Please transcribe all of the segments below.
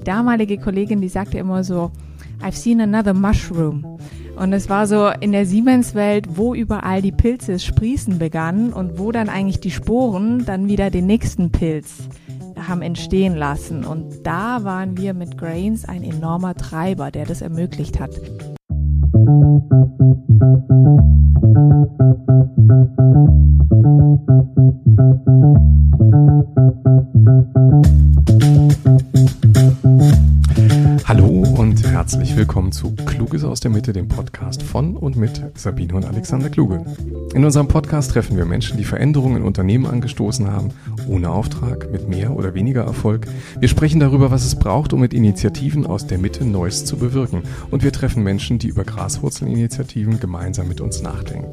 damalige Kollegin, die sagte immer so, I've seen another mushroom. Und es war so in der Siemens-Welt, wo überall die Pilze sprießen begannen und wo dann eigentlich die Sporen dann wieder den nächsten Pilz haben entstehen lassen. Und da waren wir mit Grains ein enormer Treiber, der das ermöglicht hat. Hallo und herzlich willkommen zu Kluges aus der Mitte, dem Podcast von und mit Sabine und Alexander Kluge. In unserem Podcast treffen wir Menschen, die Veränderungen in Unternehmen angestoßen haben, ohne Auftrag, mit mehr oder weniger Erfolg. Wir sprechen darüber, was es braucht, um mit Initiativen aus der Mitte Neues zu bewirken. Und wir treffen Menschen, die über Graswurzelinitiativen gemeinsam mit uns nachdenken.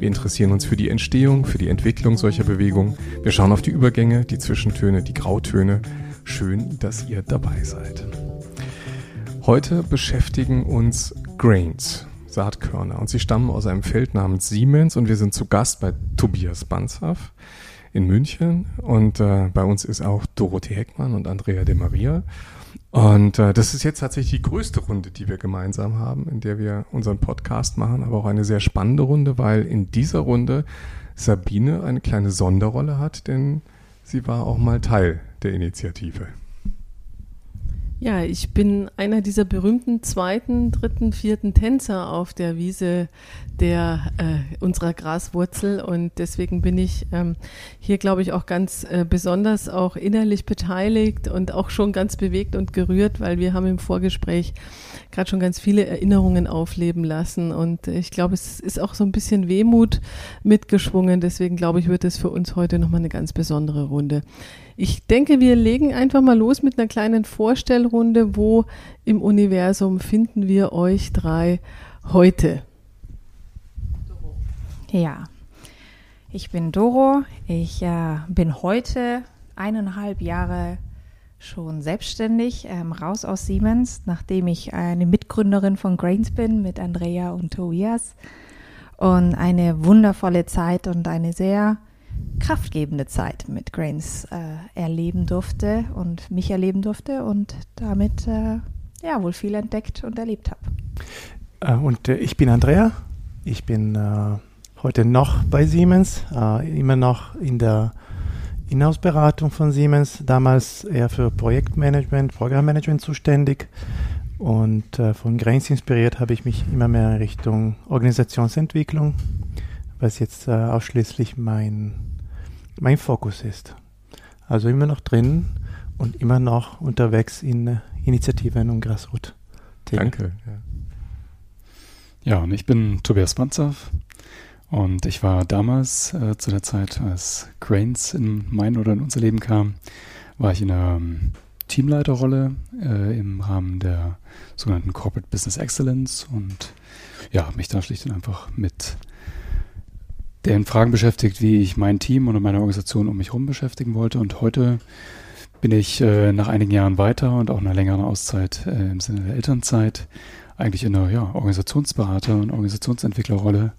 Wir interessieren uns für die Entstehung, für die Entwicklung solcher Bewegungen. Wir schauen auf die Übergänge, die Zwischentöne, die Grautöne. Schön, dass ihr dabei seid. Heute beschäftigen uns Grains, Saatkörner, und sie stammen aus einem Feld namens Siemens und wir sind zu Gast bei Tobias Banzhaff in München und äh, bei uns ist auch Dorothee Heckmann und Andrea de Maria. Und äh, das ist jetzt tatsächlich die größte Runde, die wir gemeinsam haben, in der wir unseren Podcast machen, aber auch eine sehr spannende Runde, weil in dieser Runde Sabine eine kleine Sonderrolle hat, denn sie war auch mal Teil der Initiative. Ja, ich bin einer dieser berühmten zweiten, dritten, vierten Tänzer auf der Wiese der äh, unserer Graswurzel und deswegen bin ich ähm, hier, glaube ich, auch ganz äh, besonders auch innerlich beteiligt und auch schon ganz bewegt und gerührt, weil wir haben im Vorgespräch gerade schon ganz viele Erinnerungen aufleben lassen und ich glaube, es ist auch so ein bisschen Wehmut mitgeschwungen. Deswegen glaube ich, wird es für uns heute nochmal eine ganz besondere Runde. Ich denke, wir legen einfach mal los mit einer kleinen Vorstellrunde. Wo im Universum finden wir euch drei heute? Ja, ich bin Doro. Ich äh, bin heute eineinhalb Jahre schon selbstständig, ähm, raus aus Siemens, nachdem ich eine Mitgründerin von Grains bin mit Andrea und Tobias. Und eine wundervolle Zeit und eine sehr kraftgebende Zeit mit Grains äh, erleben durfte und mich erleben durfte und damit äh, ja wohl viel entdeckt und erlebt habe. Äh, und äh, ich bin Andrea. Ich bin äh, heute noch bei Siemens, äh, immer noch in der Inhouse-Beratung von Siemens, damals eher für Projektmanagement, Programmmanagement zuständig. Und von Grains inspiriert habe ich mich immer mehr in Richtung Organisationsentwicklung was jetzt äh, ausschließlich mein, mein Fokus ist. Also immer noch drin und immer noch unterwegs in äh, Initiativen und Grassroot. Danke. Ja. ja, und ich bin Tobias Banzow und ich war damals äh, zu der Zeit, als Cranes in mein oder in unser Leben kam, war ich in einer ähm, Teamleiterrolle äh, im Rahmen der sogenannten Corporate Business Excellence und ja, mich da schlicht und einfach mit den Fragen beschäftigt, wie ich mein Team und meine Organisation um mich herum beschäftigen wollte. Und heute bin ich äh, nach einigen Jahren weiter und auch einer längeren Auszeit äh, im Sinne der Elternzeit eigentlich in einer ja, Organisationsberater- und Organisationsentwicklerrolle,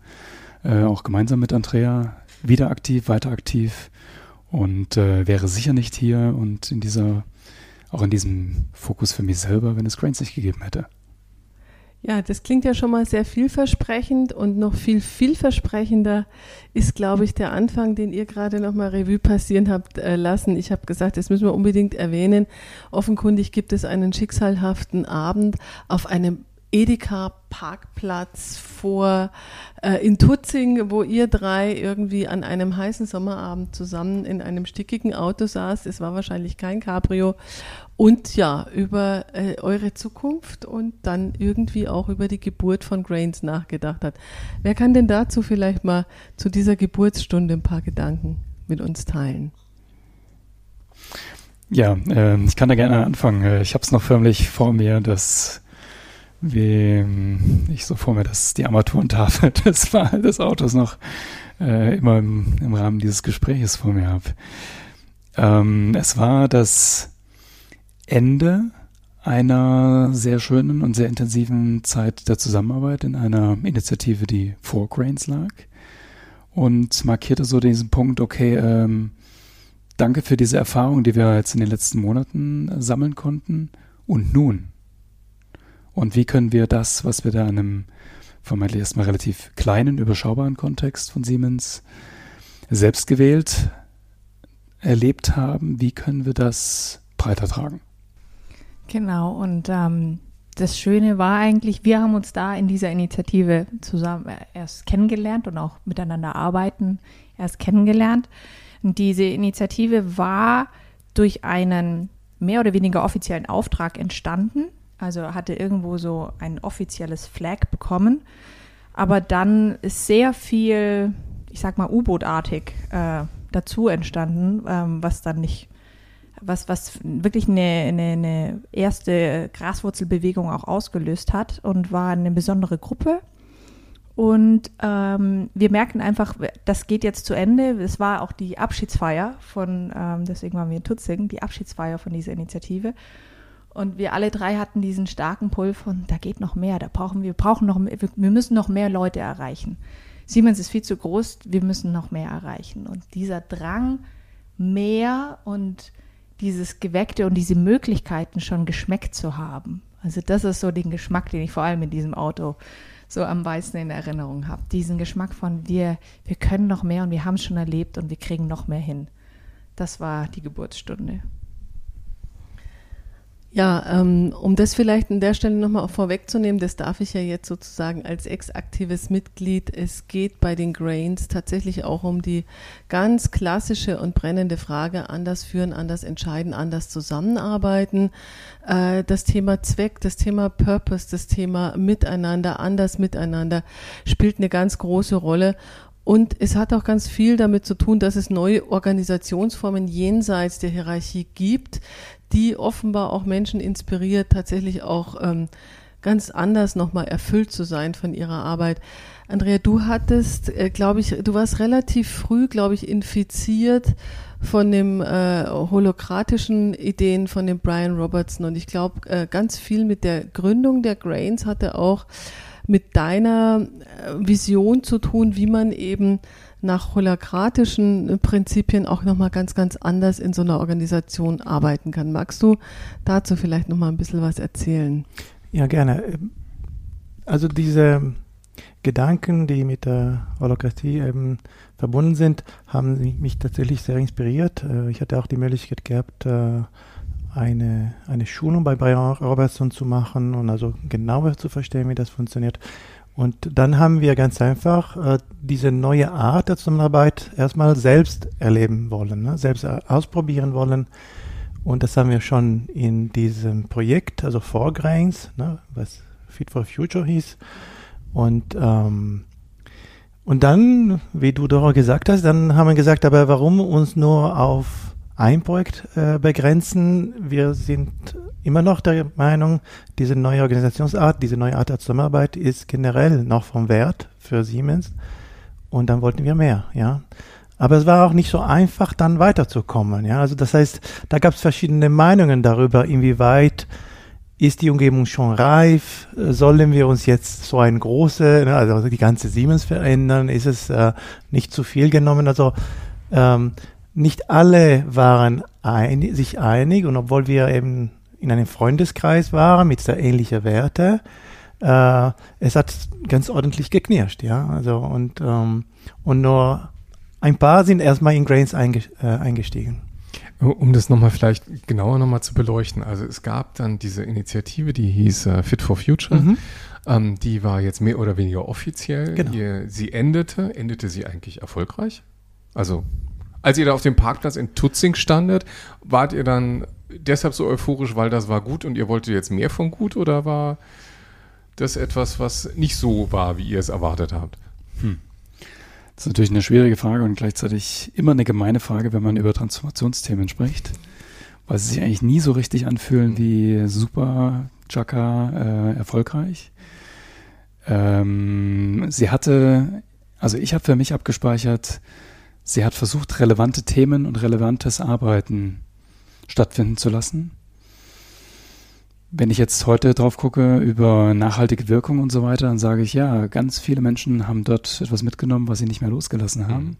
äh, auch gemeinsam mit Andrea, wieder aktiv, weiter aktiv und äh, wäre sicher nicht hier und in dieser, auch in diesem Fokus für mich selber, wenn es Cranes nicht gegeben hätte. Ja, das klingt ja schon mal sehr vielversprechend und noch viel vielversprechender ist, glaube ich, der Anfang, den ihr gerade noch mal Revue passieren habt äh, lassen. Ich habe gesagt, das müssen wir unbedingt erwähnen. Offenkundig gibt es einen schicksalhaften Abend auf einem Edeka-Parkplatz vor äh, in Tutzing, wo ihr drei irgendwie an einem heißen Sommerabend zusammen in einem stickigen Auto saß. Es war wahrscheinlich kein Cabrio. Und ja, über äh, eure Zukunft und dann irgendwie auch über die Geburt von Grains nachgedacht hat. Wer kann denn dazu vielleicht mal zu dieser Geburtsstunde ein paar Gedanken mit uns teilen? Ja, äh, ich kann da gerne anfangen. Äh, ich habe es noch förmlich vor mir, dass wie ich so vor mir, dass die Armaturentafel des, des Autos noch äh, immer im, im, Rahmen dieses Gespräches vor mir habe. Ähm, es war das Ende einer sehr schönen und sehr intensiven Zeit der Zusammenarbeit in einer Initiative, die vor Grains lag und markierte so diesen Punkt, okay, ähm, danke für diese Erfahrung, die wir jetzt in den letzten Monaten sammeln konnten. Und nun? Und wie können wir das, was wir da in einem vermeintlich erstmal relativ kleinen, überschaubaren Kontext von Siemens selbst gewählt erlebt haben, wie können wir das breiter tragen? Genau, und ähm, das Schöne war eigentlich, wir haben uns da in dieser Initiative zusammen äh, erst kennengelernt und auch miteinander arbeiten erst kennengelernt. Und diese Initiative war durch einen mehr oder weniger offiziellen Auftrag entstanden. Also hatte irgendwo so ein offizielles Flag bekommen. Aber dann ist sehr viel, ich sag mal, U-Boot-artig äh, dazu entstanden, ähm, was dann nicht was, was wirklich eine, eine, eine erste Graswurzelbewegung auch ausgelöst hat und war eine besondere Gruppe. Und ähm, wir merkten einfach, das geht jetzt zu Ende. Es war auch die Abschiedsfeier von, ähm, deswegen waren wir in Tutzing, die Abschiedsfeier von dieser Initiative. Und wir alle drei hatten diesen starken Pull von, da geht noch mehr, da brauchen wir, brauchen noch, wir müssen noch mehr Leute erreichen. Siemens ist viel zu groß, wir müssen noch mehr erreichen. Und dieser Drang, mehr und dieses Geweckte und diese Möglichkeiten schon geschmeckt zu haben. Also das ist so den Geschmack, den ich vor allem in diesem Auto so am meisten in Erinnerung habe. Diesen Geschmack von wir, wir können noch mehr und wir haben es schon erlebt und wir kriegen noch mehr hin. Das war die Geburtsstunde. Ja, ähm, um das vielleicht an der Stelle nochmal vorwegzunehmen, das darf ich ja jetzt sozusagen als ex-aktives Mitglied. Es geht bei den Grains tatsächlich auch um die ganz klassische und brennende Frage, anders führen, anders entscheiden, anders zusammenarbeiten. Äh, das Thema Zweck, das Thema Purpose, das Thema Miteinander, anders miteinander spielt eine ganz große Rolle. Und es hat auch ganz viel damit zu tun, dass es neue Organisationsformen jenseits der Hierarchie gibt, die offenbar auch Menschen inspiriert, tatsächlich auch ähm, ganz anders nochmal erfüllt zu sein von ihrer Arbeit. Andrea, du hattest, äh, glaube ich, du warst relativ früh, glaube ich, infiziert von dem äh, holokratischen Ideen von dem Brian Robertson und ich glaube, äh, ganz viel mit der Gründung der Grains hatte auch mit deiner äh, Vision zu tun, wie man eben nach holakratischen Prinzipien auch nochmal ganz, ganz anders in so einer Organisation arbeiten kann. Magst du dazu vielleicht nochmal ein bisschen was erzählen? Ja, gerne. Also diese Gedanken, die mit der Holokratie eben verbunden sind, haben mich tatsächlich sehr inspiriert. Äh, ich hatte auch die Möglichkeit gehabt, äh, eine, eine Schulung bei Brian Robertson zu machen und also genauer zu verstehen, wie das funktioniert. Und dann haben wir ganz einfach äh, diese neue Art der Zusammenarbeit erstmal selbst erleben wollen, ne? selbst ausprobieren wollen. Und das haben wir schon in diesem Projekt, also Foregrains, ne? was Fit for Future hieß. Und, ähm, und dann, wie du doch gesagt hast, dann haben wir gesagt, aber warum uns nur auf ein Projekt äh, begrenzen? Wir sind immer noch der Meinung, diese neue Organisationsart, diese neue Art der Zusammenarbeit ist generell noch vom Wert für Siemens. Und dann wollten wir mehr, ja. Aber es war auch nicht so einfach, dann weiterzukommen, ja. Also das heißt, da gab es verschiedene Meinungen darüber, inwieweit ist die Umgebung schon reif? Sollen wir uns jetzt so ein große, ne, also die ganze Siemens verändern? Ist es äh, nicht zu viel genommen? Also ähm, nicht alle waren ein, sich einig und obwohl wir eben in einem Freundeskreis waren mit sehr ähnlichen Werten, äh, es hat ganz ordentlich geknirscht, ja. Also und, ähm, und nur ein paar sind erstmal in Grains einge äh, eingestiegen. Um das nochmal vielleicht genauer nochmal zu beleuchten. Also es gab dann diese Initiative, die hieß äh, Fit for Future. Mhm. Ähm, die war jetzt mehr oder weniger offiziell. Genau. Ihr, sie endete, endete sie eigentlich erfolgreich? Also als ihr da auf dem Parkplatz in Tutzing standet, wart ihr dann deshalb so euphorisch, weil das war gut und ihr wolltet jetzt mehr von gut oder war das etwas, was nicht so war, wie ihr es erwartet habt? Hm. Das ist natürlich eine schwierige Frage und gleichzeitig immer eine gemeine Frage, wenn man über Transformationsthemen spricht, weil sie sich eigentlich nie so richtig anfühlen hm. wie super Chaka äh, erfolgreich. Ähm, sie hatte, also ich habe für mich abgespeichert, sie hat versucht, relevante Themen und relevantes Arbeiten stattfinden zu lassen. Wenn ich jetzt heute drauf gucke über nachhaltige Wirkung und so weiter, dann sage ich ja, ganz viele Menschen haben dort etwas mitgenommen, was sie nicht mehr losgelassen haben. Mhm.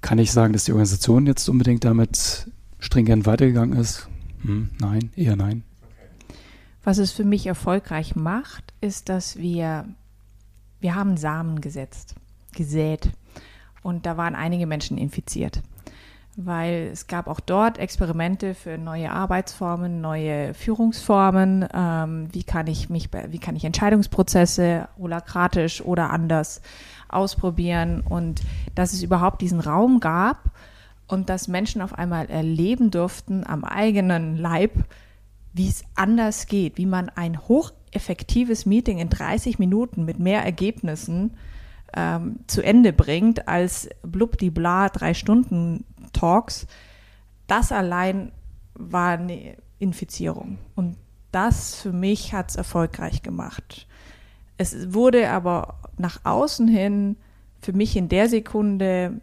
kann ich sagen, dass die Organisation jetzt unbedingt damit stringent weitergegangen ist? Hm, nein, eher nein. Was es für mich erfolgreich macht, ist, dass wir, wir haben Samen gesetzt, gesät. Und da waren einige Menschen infiziert. Weil es gab auch dort Experimente für neue Arbeitsformen, neue Führungsformen. Ähm, wie kann ich mich, wie kann ich Entscheidungsprozesse holokratisch oder anders ausprobieren und dass es überhaupt diesen Raum gab und dass Menschen auf einmal erleben durften am eigenen Leib, wie es anders geht, wie man ein hocheffektives Meeting in 30 Minuten mit mehr Ergebnissen ähm, zu Ende bringt als blub die bla drei Stunden Talks. Das allein war eine Infizierung und das für mich hat es erfolgreich gemacht. Es wurde aber nach außen hin für mich in der Sekunde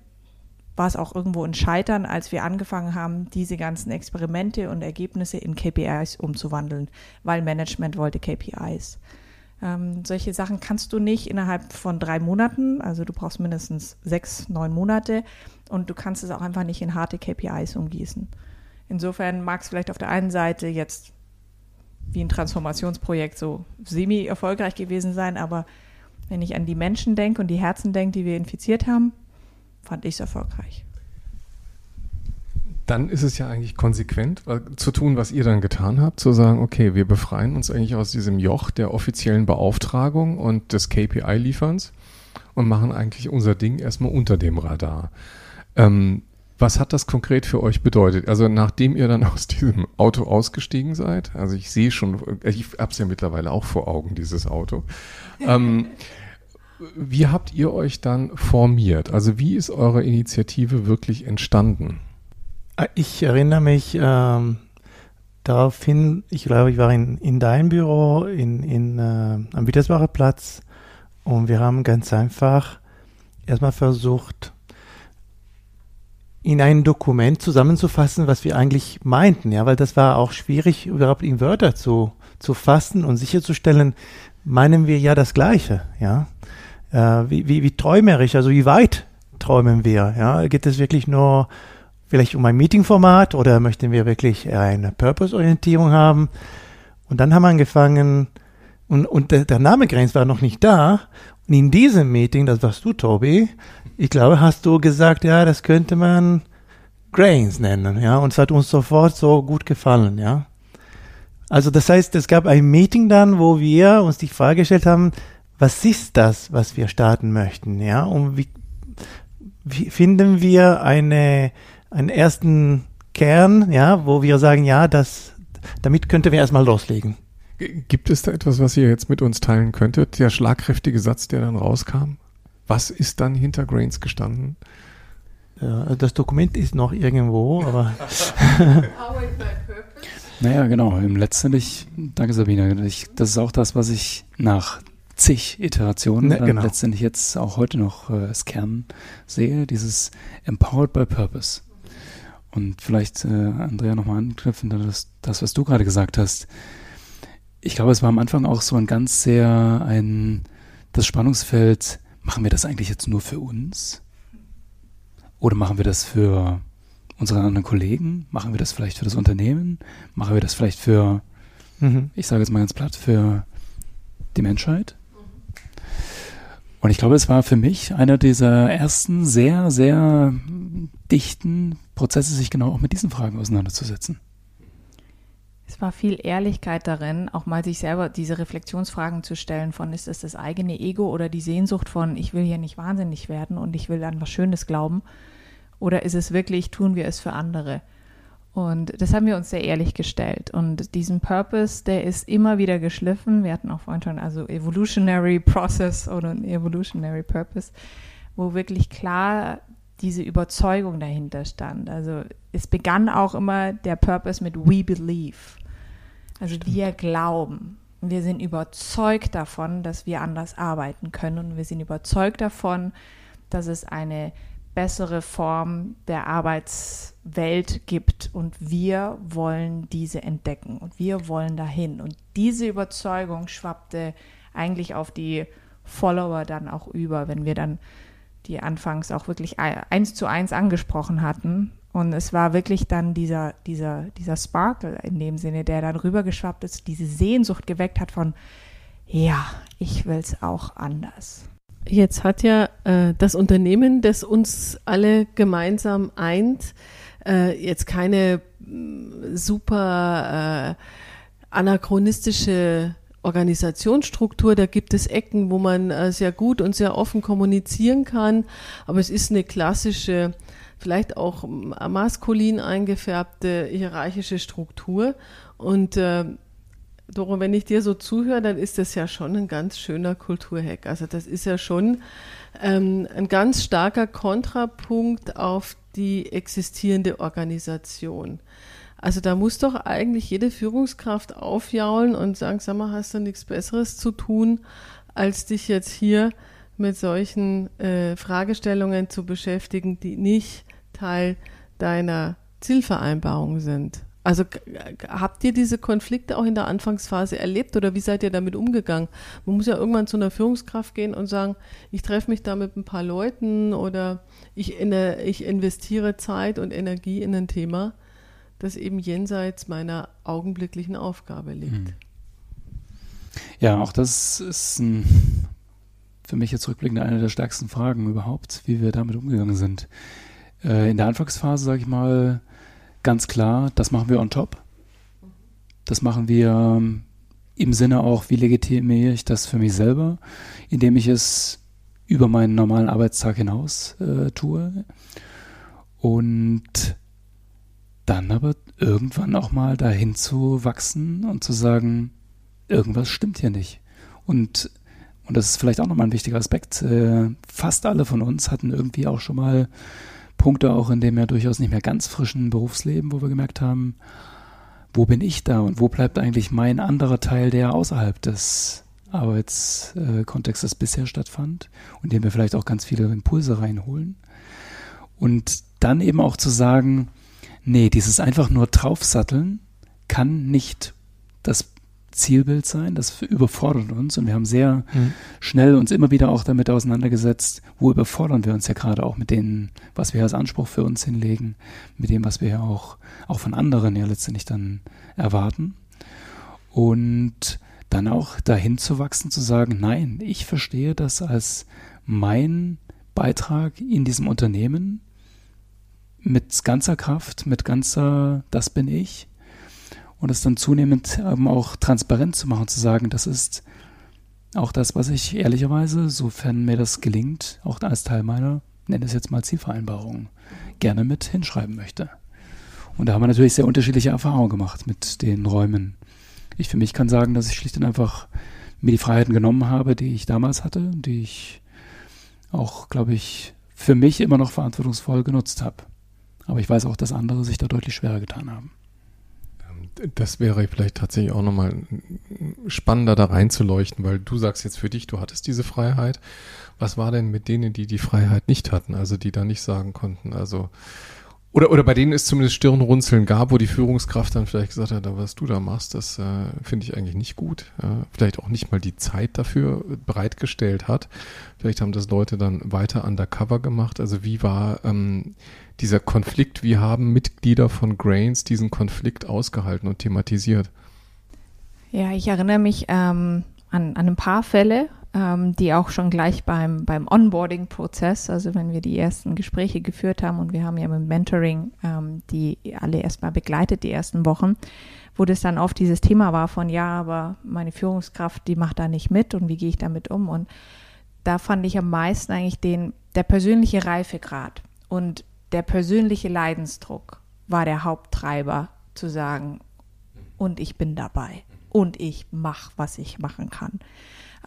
war es auch irgendwo ein Scheitern, als wir angefangen haben, diese ganzen Experimente und Ergebnisse in KPIs umzuwandeln, weil Management wollte KPIs. Ähm, solche Sachen kannst du nicht innerhalb von drei Monaten, also du brauchst mindestens sechs, neun Monate und du kannst es auch einfach nicht in harte KPIs umgießen. Insofern mag es vielleicht auf der einen Seite jetzt wie ein Transformationsprojekt so semi-erfolgreich gewesen sein, aber wenn ich an die Menschen denke und die Herzen denke, die wir infiziert haben, fand ich es erfolgreich. Dann ist es ja eigentlich konsequent zu tun, was ihr dann getan habt, zu sagen, okay, wir befreien uns eigentlich aus diesem Joch der offiziellen Beauftragung und des KPI-Lieferns und machen eigentlich unser Ding erstmal unter dem Radar. Ähm, was hat das konkret für euch bedeutet? Also nachdem ihr dann aus diesem Auto ausgestiegen seid, also ich sehe schon, ich habe es ja mittlerweile auch vor Augen, dieses Auto. Ähm, wie habt ihr euch dann formiert? Also wie ist eure Initiative wirklich entstanden? Äh, ich erinnere mich ähm, daraufhin, ich glaube, ich war in, in deinem Büro in, in, äh, am Wittelsbacher Platz und wir haben ganz einfach erstmal versucht, in ein Dokument zusammenzufassen, was wir eigentlich meinten, ja, weil das war auch schwierig, überhaupt in Wörter zu, zu fassen und sicherzustellen, meinen wir ja das Gleiche, ja äh, wie, wie, wie träumerisch, also wie weit träumen wir? Ja? Geht es wirklich nur vielleicht um ein Meetingformat oder möchten wir wirklich eine Purpose-Orientierung haben? Und dann haben wir angefangen, und, und der, der Name Grains war noch nicht da. Und in diesem Meeting, das warst du, Tobi, ich glaube, hast du gesagt, ja, das könnte man Grains nennen, ja, und es hat uns sofort so gut gefallen, ja. Also das heißt, es gab ein Meeting dann, wo wir uns die Frage gestellt haben, was ist das, was wir starten möchten, ja, und wie, wie finden wir eine, einen ersten Kern, ja, wo wir sagen, ja, das, damit könnten wir erstmal loslegen. Gibt es da etwas, was ihr jetzt mit uns teilen könntet? Der schlagkräftige Satz, der dann rauskam? Was ist dann hinter Grains gestanden? Ja, das Dokument ist noch irgendwo, aber. naja, genau. Letztendlich, danke Sabine, ich, das ist auch das, was ich nach zig Iterationen ne, genau. letztendlich jetzt auch heute noch äh, als Kern sehe, dieses Empowered by Purpose. Und vielleicht, äh, Andrea, nochmal anknüpfen, das, das, was du gerade gesagt hast. Ich glaube, es war am Anfang auch so ein ganz sehr ein, das Spannungsfeld, machen wir das eigentlich jetzt nur für uns? Oder machen wir das für unsere anderen Kollegen? Machen wir das vielleicht für das Unternehmen? Machen wir das vielleicht für, mhm. ich sage jetzt mal ganz platt, für die Menschheit? Und ich glaube, es war für mich einer dieser ersten sehr, sehr dichten Prozesse, sich genau auch mit diesen Fragen auseinanderzusetzen. Es war viel Ehrlichkeit darin, auch mal sich selber diese Reflexionsfragen zu stellen von, ist es das eigene Ego oder die Sehnsucht von, ich will hier nicht wahnsinnig werden und ich will an was Schönes glauben? Oder ist es wirklich, tun wir es für andere? Und das haben wir uns sehr ehrlich gestellt. Und diesen Purpose, der ist immer wieder geschliffen. Wir hatten auch vorhin schon also Evolutionary Process oder Evolutionary Purpose, wo wirklich klar diese Überzeugung dahinter stand. Also es begann auch immer der Purpose mit We Believe. Also Stimmt. wir glauben. Wir sind überzeugt davon, dass wir anders arbeiten können. Und wir sind überzeugt davon, dass es eine bessere Form der Arbeitswelt gibt und wir wollen diese entdecken und wir wollen dahin. Und diese Überzeugung schwappte eigentlich auf die Follower dann auch über, wenn wir dann die anfangs auch wirklich eins zu eins angesprochen hatten. Und es war wirklich dann dieser, dieser, dieser Sparkle in dem Sinne, der dann rübergeschwappt ist, diese Sehnsucht geweckt hat von, ja, ich will es auch anders. Jetzt hat ja äh, das Unternehmen, das uns alle gemeinsam eint, äh, jetzt keine mm, super äh, anachronistische Organisationsstruktur. Da gibt es Ecken, wo man äh, sehr gut und sehr offen kommunizieren kann. Aber es ist eine klassische, vielleicht auch maskulin eingefärbte hierarchische Struktur. Und äh, Doro, wenn ich dir so zuhöre, dann ist das ja schon ein ganz schöner Kulturhack. Also das ist ja schon ähm, ein ganz starker Kontrapunkt auf die existierende Organisation. Also da muss doch eigentlich jede Führungskraft aufjaulen und sagen, sag mal, hast du nichts Besseres zu tun, als dich jetzt hier mit solchen äh, Fragestellungen zu beschäftigen, die nicht Teil deiner Zielvereinbarung sind. Also habt ihr diese Konflikte auch in der Anfangsphase erlebt oder wie seid ihr damit umgegangen? Man muss ja irgendwann zu einer Führungskraft gehen und sagen, ich treffe mich da mit ein paar Leuten oder ich, in, ich investiere Zeit und Energie in ein Thema das eben jenseits meiner augenblicklichen Aufgabe liegt. Hm. Ja, auch das ist ein, für mich jetzt rückblickend eine der stärksten Fragen überhaupt, wie wir damit umgegangen sind. Äh, in der Anfangsphase, sage ich mal, ganz klar, das machen wir on top. Das machen wir ähm, im Sinne auch, wie legitimiere ich das für mich selber, indem ich es über meinen normalen Arbeitstag hinaus äh, tue. Und dann aber irgendwann auch mal dahin zu wachsen und zu sagen, irgendwas stimmt hier nicht. Und, und das ist vielleicht auch nochmal ein wichtiger Aspekt. Äh, fast alle von uns hatten irgendwie auch schon mal Punkte auch in dem ja durchaus nicht mehr ganz frischen Berufsleben, wo wir gemerkt haben, wo bin ich da und wo bleibt eigentlich mein anderer Teil, der außerhalb des Arbeitskontextes bisher stattfand und dem wir vielleicht auch ganz viele Impulse reinholen. Und dann eben auch zu sagen, Nee, dieses einfach nur draufsatteln kann nicht das Zielbild sein. Das überfordert uns und wir haben sehr mhm. schnell uns immer wieder auch damit auseinandergesetzt, wo überfordern wir uns ja gerade auch mit dem, was wir als Anspruch für uns hinlegen, mit dem, was wir ja auch, auch von anderen ja letztendlich dann erwarten. Und dann auch dahin zu wachsen, zu sagen, nein, ich verstehe das als mein Beitrag in diesem Unternehmen mit ganzer Kraft, mit ganzer, das bin ich. Und es dann zunehmend eben auch transparent zu machen, zu sagen, das ist auch das, was ich ehrlicherweise, sofern mir das gelingt, auch als Teil meiner, nenne es jetzt mal Zielvereinbarung, gerne mit hinschreiben möchte. Und da haben wir natürlich sehr unterschiedliche Erfahrungen gemacht mit den Räumen. Ich für mich kann sagen, dass ich schlicht und einfach mir die Freiheiten genommen habe, die ich damals hatte, die ich auch, glaube ich, für mich immer noch verantwortungsvoll genutzt habe. Aber ich weiß auch, dass andere sich da deutlich schwerer getan haben. Ähm, das wäre vielleicht tatsächlich auch nochmal spannender da reinzuleuchten, weil du sagst jetzt für dich, du hattest diese Freiheit. Was war denn mit denen, die die Freiheit nicht hatten, also die da nicht sagen konnten, also oder, oder bei denen es zumindest Stirnrunzeln gab, wo die Führungskraft dann vielleicht gesagt hat, was du da machst, das äh, finde ich eigentlich nicht gut. Ja, vielleicht auch nicht mal die Zeit dafür bereitgestellt hat. Vielleicht haben das Leute dann weiter undercover gemacht. Also wie war ähm, dieser Konflikt? Wie haben Mitglieder von Grains diesen Konflikt ausgehalten und thematisiert? Ja, ich erinnere mich ähm, an, an ein paar Fälle, ähm, die auch schon gleich beim, beim Onboarding-Prozess, also wenn wir die ersten Gespräche geführt haben und wir haben ja mit Mentoring ähm, die alle erstmal begleitet, die ersten Wochen, wo das dann oft dieses Thema war von, ja, aber meine Führungskraft, die macht da nicht mit und wie gehe ich damit um? Und da fand ich am meisten eigentlich den, der persönliche Reifegrad und der persönliche Leidensdruck war der Haupttreiber zu sagen, und ich bin dabei und ich mache, was ich machen kann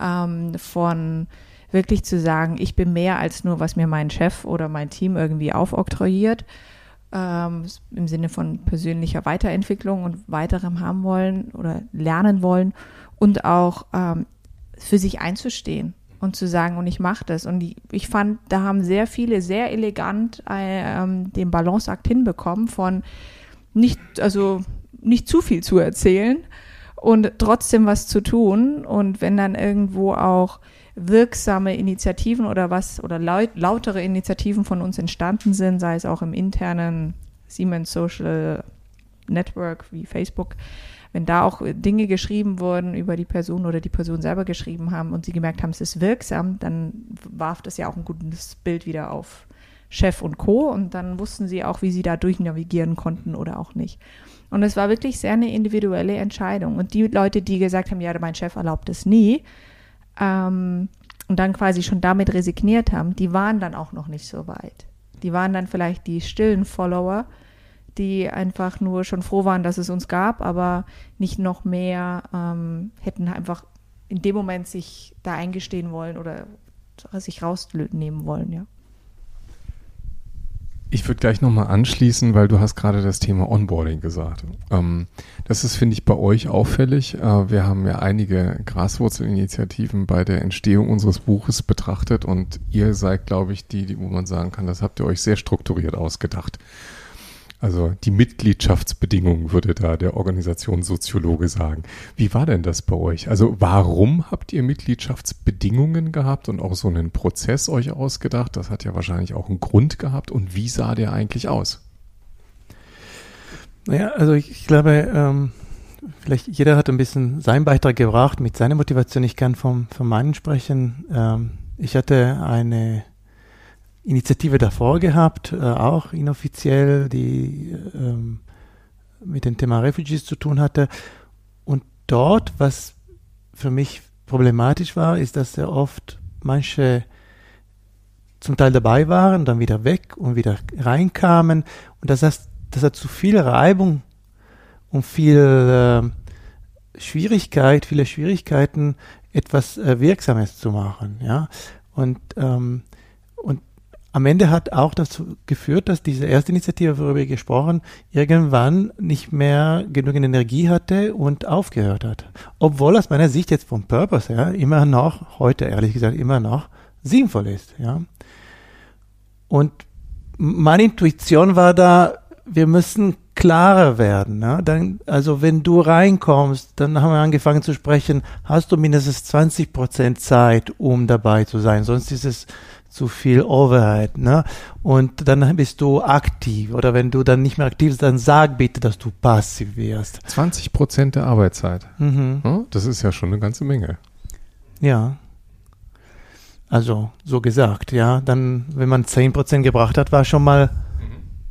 ähm, von wirklich zu sagen, ich bin mehr als nur, was mir mein Chef oder mein Team irgendwie aufoktroyiert, ähm, im Sinne von persönlicher Weiterentwicklung und weiterem haben wollen oder lernen wollen und auch ähm, für sich einzustehen und zu sagen, und ich mache das. Und ich, ich, fand, da haben sehr viele sehr elegant äh, ähm, den Balanceakt hinbekommen von nicht, also nicht zu viel zu erzählen, und trotzdem was zu tun. Und wenn dann irgendwo auch wirksame Initiativen oder was oder laut, lautere Initiativen von uns entstanden sind, sei es auch im internen Siemens Social Network wie Facebook, wenn da auch Dinge geschrieben wurden über die Person oder die Person selber geschrieben haben und sie gemerkt haben, es ist wirksam, dann warf das ja auch ein gutes Bild wieder auf Chef und Co. Und dann wussten sie auch, wie sie da durchnavigieren konnten oder auch nicht. Und es war wirklich sehr eine individuelle Entscheidung. Und die Leute, die gesagt haben, ja, mein Chef erlaubt es nie, ähm, und dann quasi schon damit resigniert haben, die waren dann auch noch nicht so weit. Die waren dann vielleicht die stillen Follower, die einfach nur schon froh waren, dass es uns gab, aber nicht noch mehr ähm, hätten einfach in dem Moment sich da eingestehen wollen oder sich rausnehmen wollen, ja. Ich würde gleich nochmal anschließen, weil du hast gerade das Thema Onboarding gesagt. Ähm, das ist, finde ich, bei euch auffällig. Äh, wir haben ja einige Graswurzelinitiativen bei der Entstehung unseres Buches betrachtet und ihr seid, glaube ich, die, die, wo man sagen kann, das habt ihr euch sehr strukturiert ausgedacht. Also die Mitgliedschaftsbedingungen würde da der Organisationssoziologe sagen. Wie war denn das bei euch? Also warum habt ihr Mitgliedschaftsbedingungen gehabt und auch so einen Prozess euch ausgedacht? Das hat ja wahrscheinlich auch einen Grund gehabt. Und wie sah der eigentlich aus? Naja, also ich, ich glaube, ähm, vielleicht jeder hat ein bisschen seinen Beitrag gebracht mit seiner Motivation. Ich kann vom, von meinen sprechen. Ähm, ich hatte eine Initiative davor gehabt, äh, auch inoffiziell, die ähm, mit dem Thema Refugees zu tun hatte. Und dort, was für mich problematisch war, ist, dass sehr oft manche zum Teil dabei waren, dann wieder weg und wieder reinkamen. Und das heißt, das hat zu viel Reibung und viel äh, Schwierigkeit, viele Schwierigkeiten, etwas äh, Wirksames zu machen. Ja? Und ähm, am Ende hat auch dazu geführt, dass diese erste Initiative, worüber wir gesprochen, irgendwann nicht mehr genügend Energie hatte und aufgehört hat. Obwohl aus meiner Sicht jetzt vom Purpose her immer noch, heute ehrlich gesagt, immer noch sinnvoll ist. Ja. Und meine Intuition war da, wir müssen klarer werden. Ne? Dann, also wenn du reinkommst, dann haben wir angefangen zu sprechen, hast du mindestens 20 Prozent Zeit, um dabei zu sein. Sonst ist es zu viel Overhead, ne? Und dann bist du aktiv. Oder wenn du dann nicht mehr aktiv bist, dann sag bitte, dass du passiv wirst. 20 Prozent der Arbeitszeit. Mhm. Das ist ja schon eine ganze Menge. Ja. Also, so gesagt, ja. Dann, wenn man 10 Prozent gebracht hat, war schon mal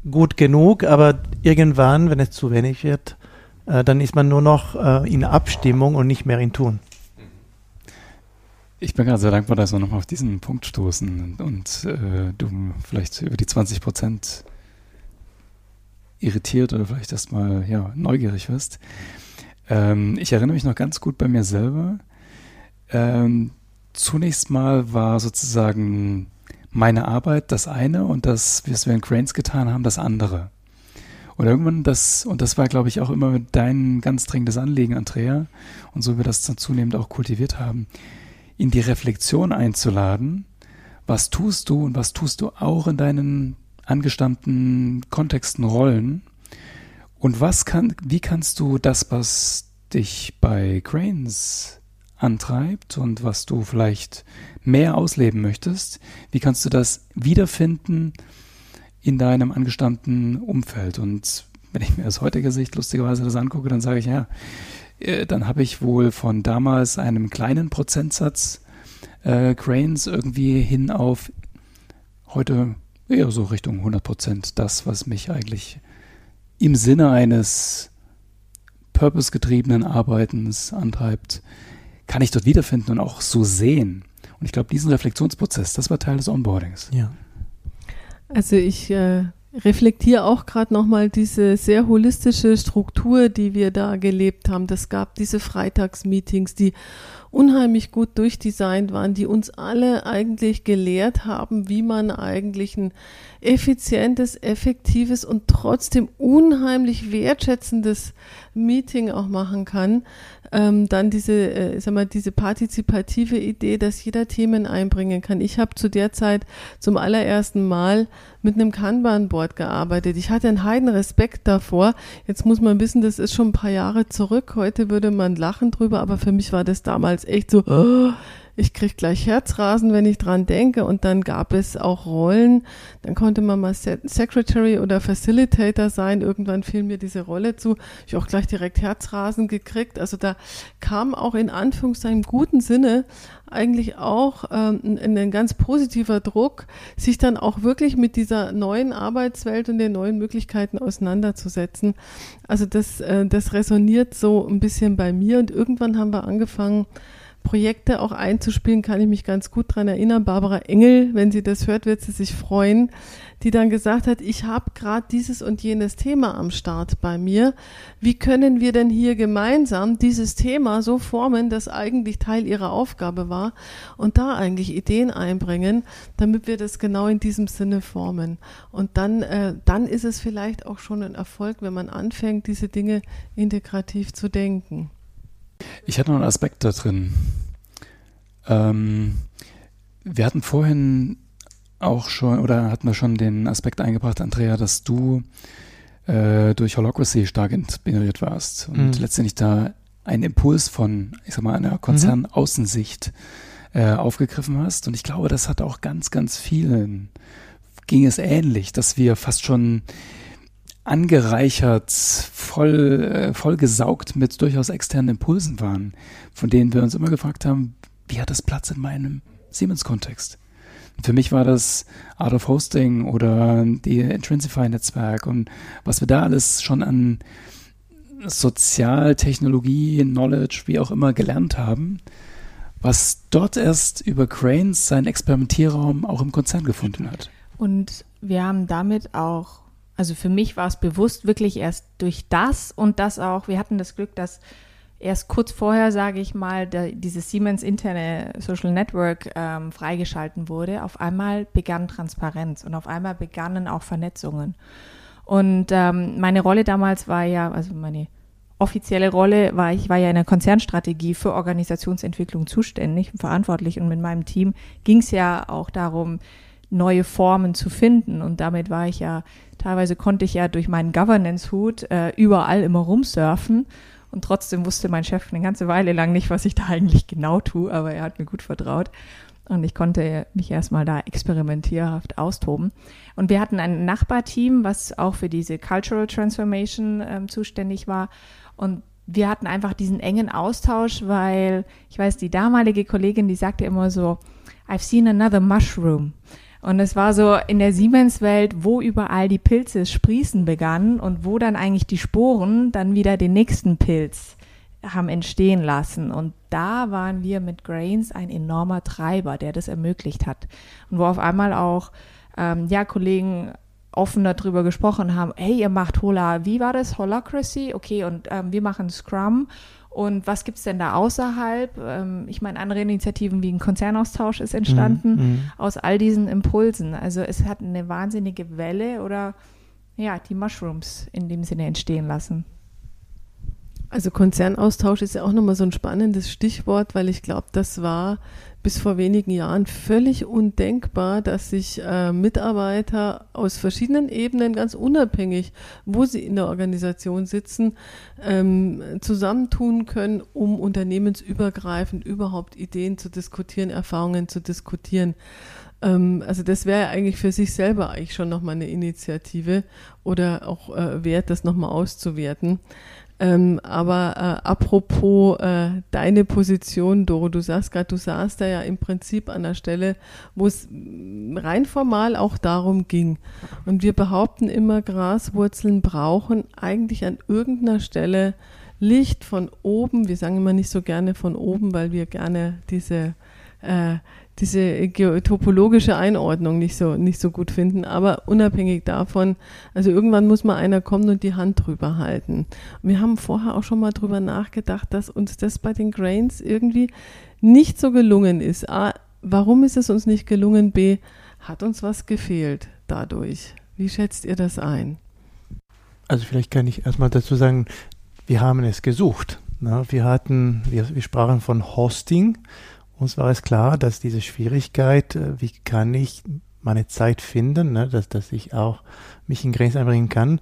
mhm. gut genug. Aber irgendwann, wenn es zu wenig wird, äh, dann ist man nur noch äh, in Abstimmung und nicht mehr in Tun. Ich bin gerade sehr dankbar, dass wir nochmal auf diesen Punkt stoßen und äh, du vielleicht über die 20 Prozent irritiert oder vielleicht erstmal ja, neugierig wirst. Ähm, ich erinnere mich noch ganz gut bei mir selber. Ähm, zunächst mal war sozusagen meine Arbeit das eine und das, was wir in Cranes getan haben, das andere. Und irgendwann das, und das war, glaube ich, auch immer dein ganz dringendes Anliegen, Andrea, und so wir das dann zunehmend auch kultiviert haben in die Reflexion einzuladen, was tust du und was tust du auch in deinen angestammten Kontexten, Rollen und was kann, wie kannst du das, was dich bei Cranes antreibt und was du vielleicht mehr ausleben möchtest, wie kannst du das wiederfinden in deinem angestammten Umfeld? Und wenn ich mir aus heutiger Sicht lustigerweise das angucke, dann sage ich, ja, äh, dann habe ich wohl von damals einem kleinen Prozentsatz äh, Cranes irgendwie hin auf heute eher so Richtung 100 Prozent das, was mich eigentlich im Sinne eines purpose-getriebenen Arbeitens antreibt, kann ich dort wiederfinden und auch so sehen. Und ich glaube, diesen Reflexionsprozess, das war Teil des Onboardings. Ja. Also ich äh, reflektiere auch gerade nochmal diese sehr holistische Struktur, die wir da gelebt haben. Das gab diese Freitagsmeetings, die unheimlich gut durchdesignt waren, die uns alle eigentlich gelehrt haben, wie man eigentlich ein effizientes, effektives und trotzdem unheimlich wertschätzendes Meeting auch machen kann. Ähm, dann diese, äh, sag mal, diese partizipative Idee, dass jeder Themen einbringen kann. Ich habe zu der Zeit zum allerersten Mal mit einem Kanban-Board gearbeitet. Ich hatte einen heiden Respekt davor. Jetzt muss man wissen, das ist schon ein paar Jahre zurück. Heute würde man lachen drüber, aber für mich war das damals echt so, oh, Ich kriege gleich Herzrasen, wenn ich dran denke. Und dann gab es auch Rollen. Dann konnte man mal Secretary oder Facilitator sein. Irgendwann fiel mir diese Rolle zu. Ich auch gleich direkt Herzrasen gekriegt. Also da kam auch in Anführungszeichen im guten Sinne eigentlich auch ähm, ein, ein ganz positiver Druck, sich dann auch wirklich mit dieser neuen Arbeitswelt und den neuen Möglichkeiten auseinanderzusetzen. Also das, äh, das resoniert so ein bisschen bei mir und irgendwann haben wir angefangen, Projekte auch einzuspielen, kann ich mich ganz gut dran erinnern. Barbara Engel, wenn sie das hört, wird sie sich freuen, die dann gesagt hat, ich habe gerade dieses und jenes Thema am Start bei mir. Wie können wir denn hier gemeinsam dieses Thema so formen, das eigentlich Teil ihrer Aufgabe war und da eigentlich Ideen einbringen, damit wir das genau in diesem Sinne formen. Und dann, äh, dann ist es vielleicht auch schon ein Erfolg, wenn man anfängt, diese Dinge integrativ zu denken. Ich hatte noch einen Aspekt da drin. Ähm, wir hatten vorhin auch schon, oder hatten wir schon den Aspekt eingebracht, Andrea, dass du äh, durch Holocracy stark inspiriert warst und mhm. letztendlich da einen Impuls von, ich sag mal, einer Konzernaußensicht äh, aufgegriffen hast. Und ich glaube, das hat auch ganz, ganz vielen ging es ähnlich, dass wir fast schon angereichert, voll, äh, voll gesaugt mit durchaus externen Impulsen waren, von denen wir uns immer gefragt haben, wie hat das Platz in meinem Siemens-Kontext? Für mich war das Art of Hosting oder die Intrinsify-Netzwerk und was wir da alles schon an Sozialtechnologie, Knowledge, wie auch immer gelernt haben, was dort erst über Cranes seinen Experimentierraum auch im Konzern gefunden hat. Und wir haben damit auch also für mich war es bewusst wirklich erst durch das und das auch. Wir hatten das Glück, dass erst kurz vorher, sage ich mal, der, dieses Siemens interne Social Network ähm, freigeschalten wurde. Auf einmal begann Transparenz und auf einmal begannen auch Vernetzungen. Und ähm, meine Rolle damals war ja, also meine offizielle Rolle war, ich war ja in der Konzernstrategie für Organisationsentwicklung zuständig und verantwortlich und mit meinem Team ging es ja auch darum, neue Formen zu finden. Und damit war ich ja, teilweise konnte ich ja durch meinen Governance-Hut äh, überall immer rumsurfen. Und trotzdem wusste mein Chef eine ganze Weile lang nicht, was ich da eigentlich genau tue, aber er hat mir gut vertraut. Und ich konnte mich erstmal da experimentierhaft austoben. Und wir hatten ein Nachbarteam, was auch für diese Cultural Transformation ähm, zuständig war. Und wir hatten einfach diesen engen Austausch, weil ich weiß, die damalige Kollegin, die sagte immer so, I've seen another mushroom. Und es war so in der Siemens-Welt, wo überall die Pilze sprießen begannen und wo dann eigentlich die Sporen dann wieder den nächsten Pilz haben entstehen lassen. Und da waren wir mit Grains ein enormer Treiber, der das ermöglicht hat. Und wo auf einmal auch ähm, ja, Kollegen offen darüber gesprochen haben, hey, ihr macht Hola, wie war das? Holacracy? Okay, und ähm, wir machen Scrum und was gibt es denn da außerhalb? Ähm, ich meine, andere Initiativen wie ein Konzernaustausch ist entstanden mhm, mhm. aus all diesen Impulsen. Also es hat eine wahnsinnige Welle oder ja, die Mushrooms in dem Sinne entstehen lassen. Also Konzernaustausch ist ja auch nochmal so ein spannendes Stichwort, weil ich glaube, das war bis vor wenigen Jahren völlig undenkbar, dass sich äh, Mitarbeiter aus verschiedenen Ebenen ganz unabhängig, wo sie in der Organisation sitzen, ähm, zusammentun können, um unternehmensübergreifend überhaupt Ideen zu diskutieren, Erfahrungen zu diskutieren. Ähm, also das wäre eigentlich für sich selber eigentlich schon nochmal eine Initiative oder auch äh, wert, das nochmal auszuwerten. Ähm, aber äh, apropos äh, deine Position, Doro, du sagst gerade, du saßt da ja im Prinzip an der Stelle, wo es rein formal auch darum ging. Und wir behaupten immer, Graswurzeln brauchen eigentlich an irgendeiner Stelle Licht von oben. Wir sagen immer nicht so gerne von oben, weil wir gerne diese äh, diese topologische Einordnung nicht so, nicht so gut finden. Aber unabhängig davon, also irgendwann muss mal einer kommen und die Hand drüber halten. Wir haben vorher auch schon mal drüber nachgedacht, dass uns das bei den Grains irgendwie nicht so gelungen ist. A, warum ist es uns nicht gelungen? B, hat uns was gefehlt dadurch? Wie schätzt ihr das ein? Also vielleicht kann ich erstmal dazu sagen, wir haben es gesucht. Na, wir hatten, wir, wir sprachen von Hosting uns war es klar, dass diese Schwierigkeit, äh, wie kann ich meine Zeit finden, ne, dass, dass ich auch mich in Grenzen einbringen kann,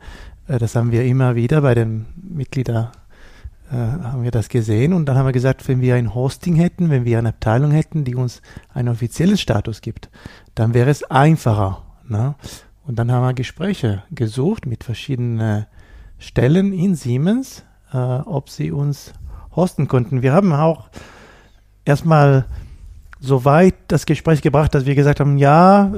äh, das haben wir immer wieder bei den Mitgliedern äh, haben wir das gesehen und dann haben wir gesagt, wenn wir ein Hosting hätten, wenn wir eine Abteilung hätten, die uns einen offiziellen Status gibt, dann wäre es einfacher. Ne? Und dann haben wir Gespräche gesucht mit verschiedenen Stellen in Siemens, äh, ob sie uns hosten konnten. Wir haben auch erstmal so weit das Gespräch gebracht, dass wir gesagt haben, ja,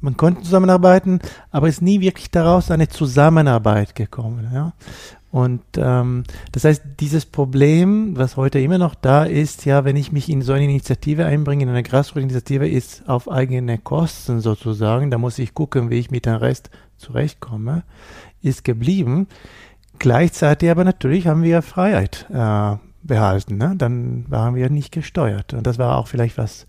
man konnte zusammenarbeiten, aber ist nie wirklich daraus eine Zusammenarbeit gekommen. Ja? Und ähm, das heißt, dieses Problem, was heute immer noch da ist, ja, wenn ich mich in so eine Initiative einbringe, in eine Grassroot-Initiative, ist auf eigene Kosten sozusagen. Da muss ich gucken, wie ich mit dem Rest zurechtkomme, ist geblieben. Gleichzeitig aber natürlich haben wir Freiheit äh, behalten. Ne? Dann waren wir nicht gesteuert. Und das war auch vielleicht was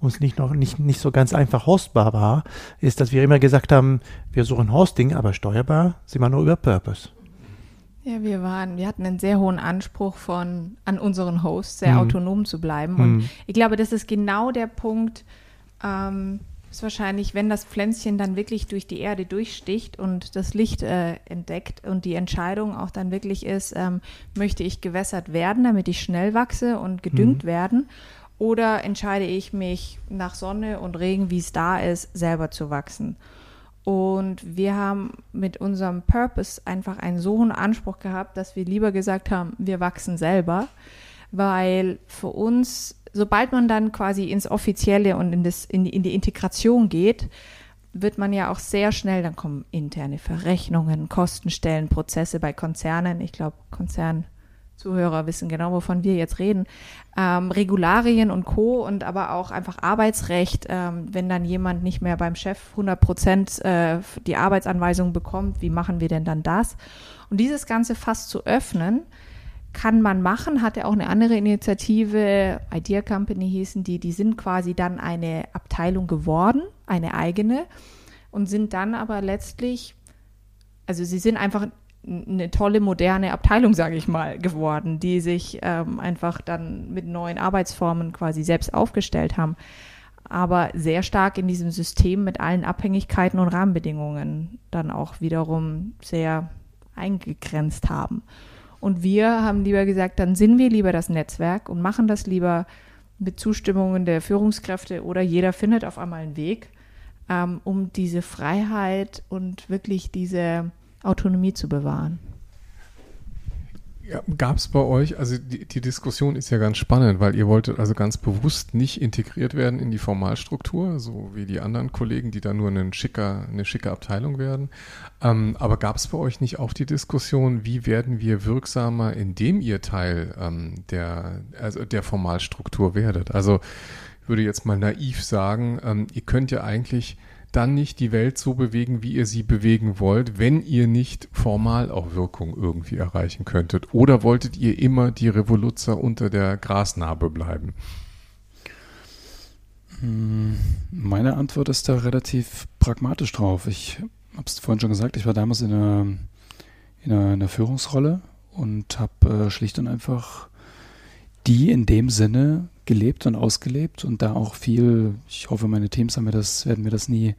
uns nicht noch nicht, nicht so ganz einfach hostbar war, ist, dass wir immer gesagt haben, wir suchen Hosting, aber steuerbar sind wir nur über Purpose. Ja, wir waren, wir hatten einen sehr hohen Anspruch von an unseren Hosts, sehr mhm. autonom zu bleiben. Und mhm. ich glaube, das ist genau der Punkt, ähm, ist wahrscheinlich, wenn das Pflänzchen dann wirklich durch die Erde durchsticht und das Licht äh, entdeckt und die Entscheidung auch dann wirklich ist, ähm, möchte ich gewässert werden, damit ich schnell wachse und gedüngt mhm. werden, oder entscheide ich mich nach Sonne und Regen, wie es da ist, selber zu wachsen. Und wir haben mit unserem Purpose einfach einen so hohen Anspruch gehabt, dass wir lieber gesagt haben, wir wachsen selber, weil für uns, sobald man dann quasi ins Offizielle und in, das, in, die, in die Integration geht, wird man ja auch sehr schnell, dann kommen interne Verrechnungen, Kostenstellen, Prozesse bei Konzernen. Ich glaube, Konzern Zuhörer wissen genau, wovon wir jetzt reden, ähm, Regularien und Co. und aber auch einfach Arbeitsrecht, ähm, wenn dann jemand nicht mehr beim Chef 100 Prozent äh, die Arbeitsanweisung bekommt, wie machen wir denn dann das? Und dieses Ganze fast zu öffnen, kann man machen, hat ja auch eine andere Initiative, Idea Company hießen die, die sind quasi dann eine Abteilung geworden, eine eigene und sind dann aber letztlich, also sie sind einfach eine tolle moderne Abteilung, sage ich mal, geworden, die sich ähm, einfach dann mit neuen Arbeitsformen quasi selbst aufgestellt haben, aber sehr stark in diesem System mit allen Abhängigkeiten und Rahmenbedingungen dann auch wiederum sehr eingegrenzt haben. Und wir haben lieber gesagt, dann sind wir lieber das Netzwerk und machen das lieber mit Zustimmungen der Führungskräfte oder jeder findet auf einmal einen Weg, ähm, um diese Freiheit und wirklich diese Autonomie zu bewahren. Gab es bei euch, also die, die, Diskussion ist ja ganz spannend, weil ihr wolltet also ganz bewusst nicht integriert werden in die Formalstruktur, so wie die anderen Kollegen, die da nur eine schicke, eine schicke Abteilung werden. Ähm, aber gab es bei euch nicht auch die Diskussion, wie werden wir wirksamer, indem ihr Teil ähm, der, also der Formalstruktur werdet? Also ich würde jetzt mal naiv sagen, ähm, ihr könnt ja eigentlich dann nicht die Welt so bewegen, wie ihr sie bewegen wollt, wenn ihr nicht formal auch Wirkung irgendwie erreichen könntet? Oder wolltet ihr immer die Revoluzzer unter der Grasnarbe bleiben? Hm, meine Antwort ist da relativ pragmatisch drauf. Ich habe es vorhin schon gesagt, ich war damals in einer, in einer, in einer Führungsrolle und habe äh, schlicht und einfach die in dem Sinne gelebt und ausgelebt und da auch viel, ich hoffe, meine Teams haben mir das, werden mir das nie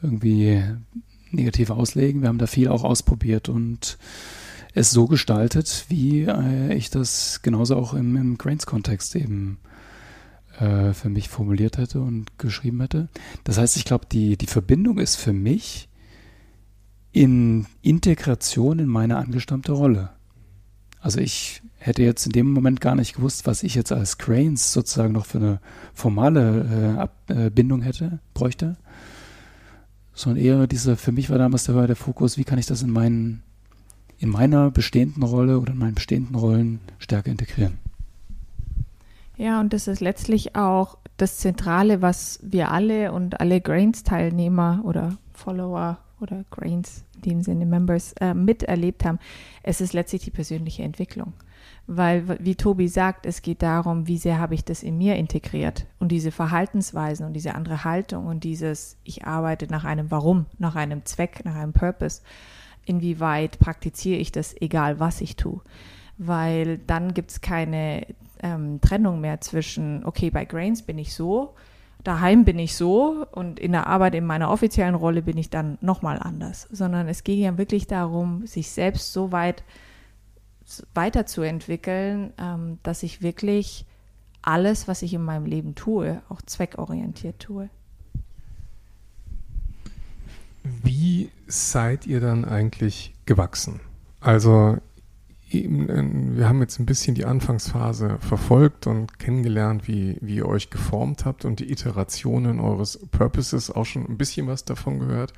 irgendwie negativ auslegen. Wir haben da viel auch ausprobiert und es so gestaltet, wie äh, ich das genauso auch im, im Grains-Kontext eben äh, für mich formuliert hätte und geschrieben hätte. Das heißt, ich glaube, die, die Verbindung ist für mich in Integration in meine angestammte Rolle. Also ich hätte jetzt in dem Moment gar nicht gewusst, was ich jetzt als Cranes sozusagen noch für eine formale äh, Bindung hätte, bräuchte. Sondern eher diese, für mich war damals der, der Fokus, wie kann ich das in meinen, in meiner bestehenden Rolle oder in meinen bestehenden Rollen stärker integrieren. Ja, und das ist letztlich auch das Zentrale, was wir alle und alle Grains-Teilnehmer oder Follower oder Grains, in dem Sinne Members, äh, miterlebt haben. Es ist letztlich die persönliche Entwicklung. Weil, wie Tobi sagt, es geht darum, wie sehr habe ich das in mir integriert. Und diese Verhaltensweisen und diese andere Haltung und dieses, ich arbeite nach einem Warum, nach einem Zweck, nach einem Purpose. Inwieweit praktiziere ich das, egal was ich tue? Weil dann gibt es keine ähm, Trennung mehr zwischen, okay, bei Grains bin ich so, daheim bin ich so und in der Arbeit in meiner offiziellen Rolle bin ich dann nochmal anders. Sondern es geht ja wirklich darum, sich selbst so weit weiterzuentwickeln, ähm, dass ich wirklich alles, was ich in meinem Leben tue, auch zweckorientiert tue. Wie seid ihr dann eigentlich gewachsen? Also wir haben jetzt ein bisschen die Anfangsphase verfolgt und kennengelernt, wie, wie ihr euch geformt habt und die Iterationen eures Purposes auch schon ein bisschen was davon gehört.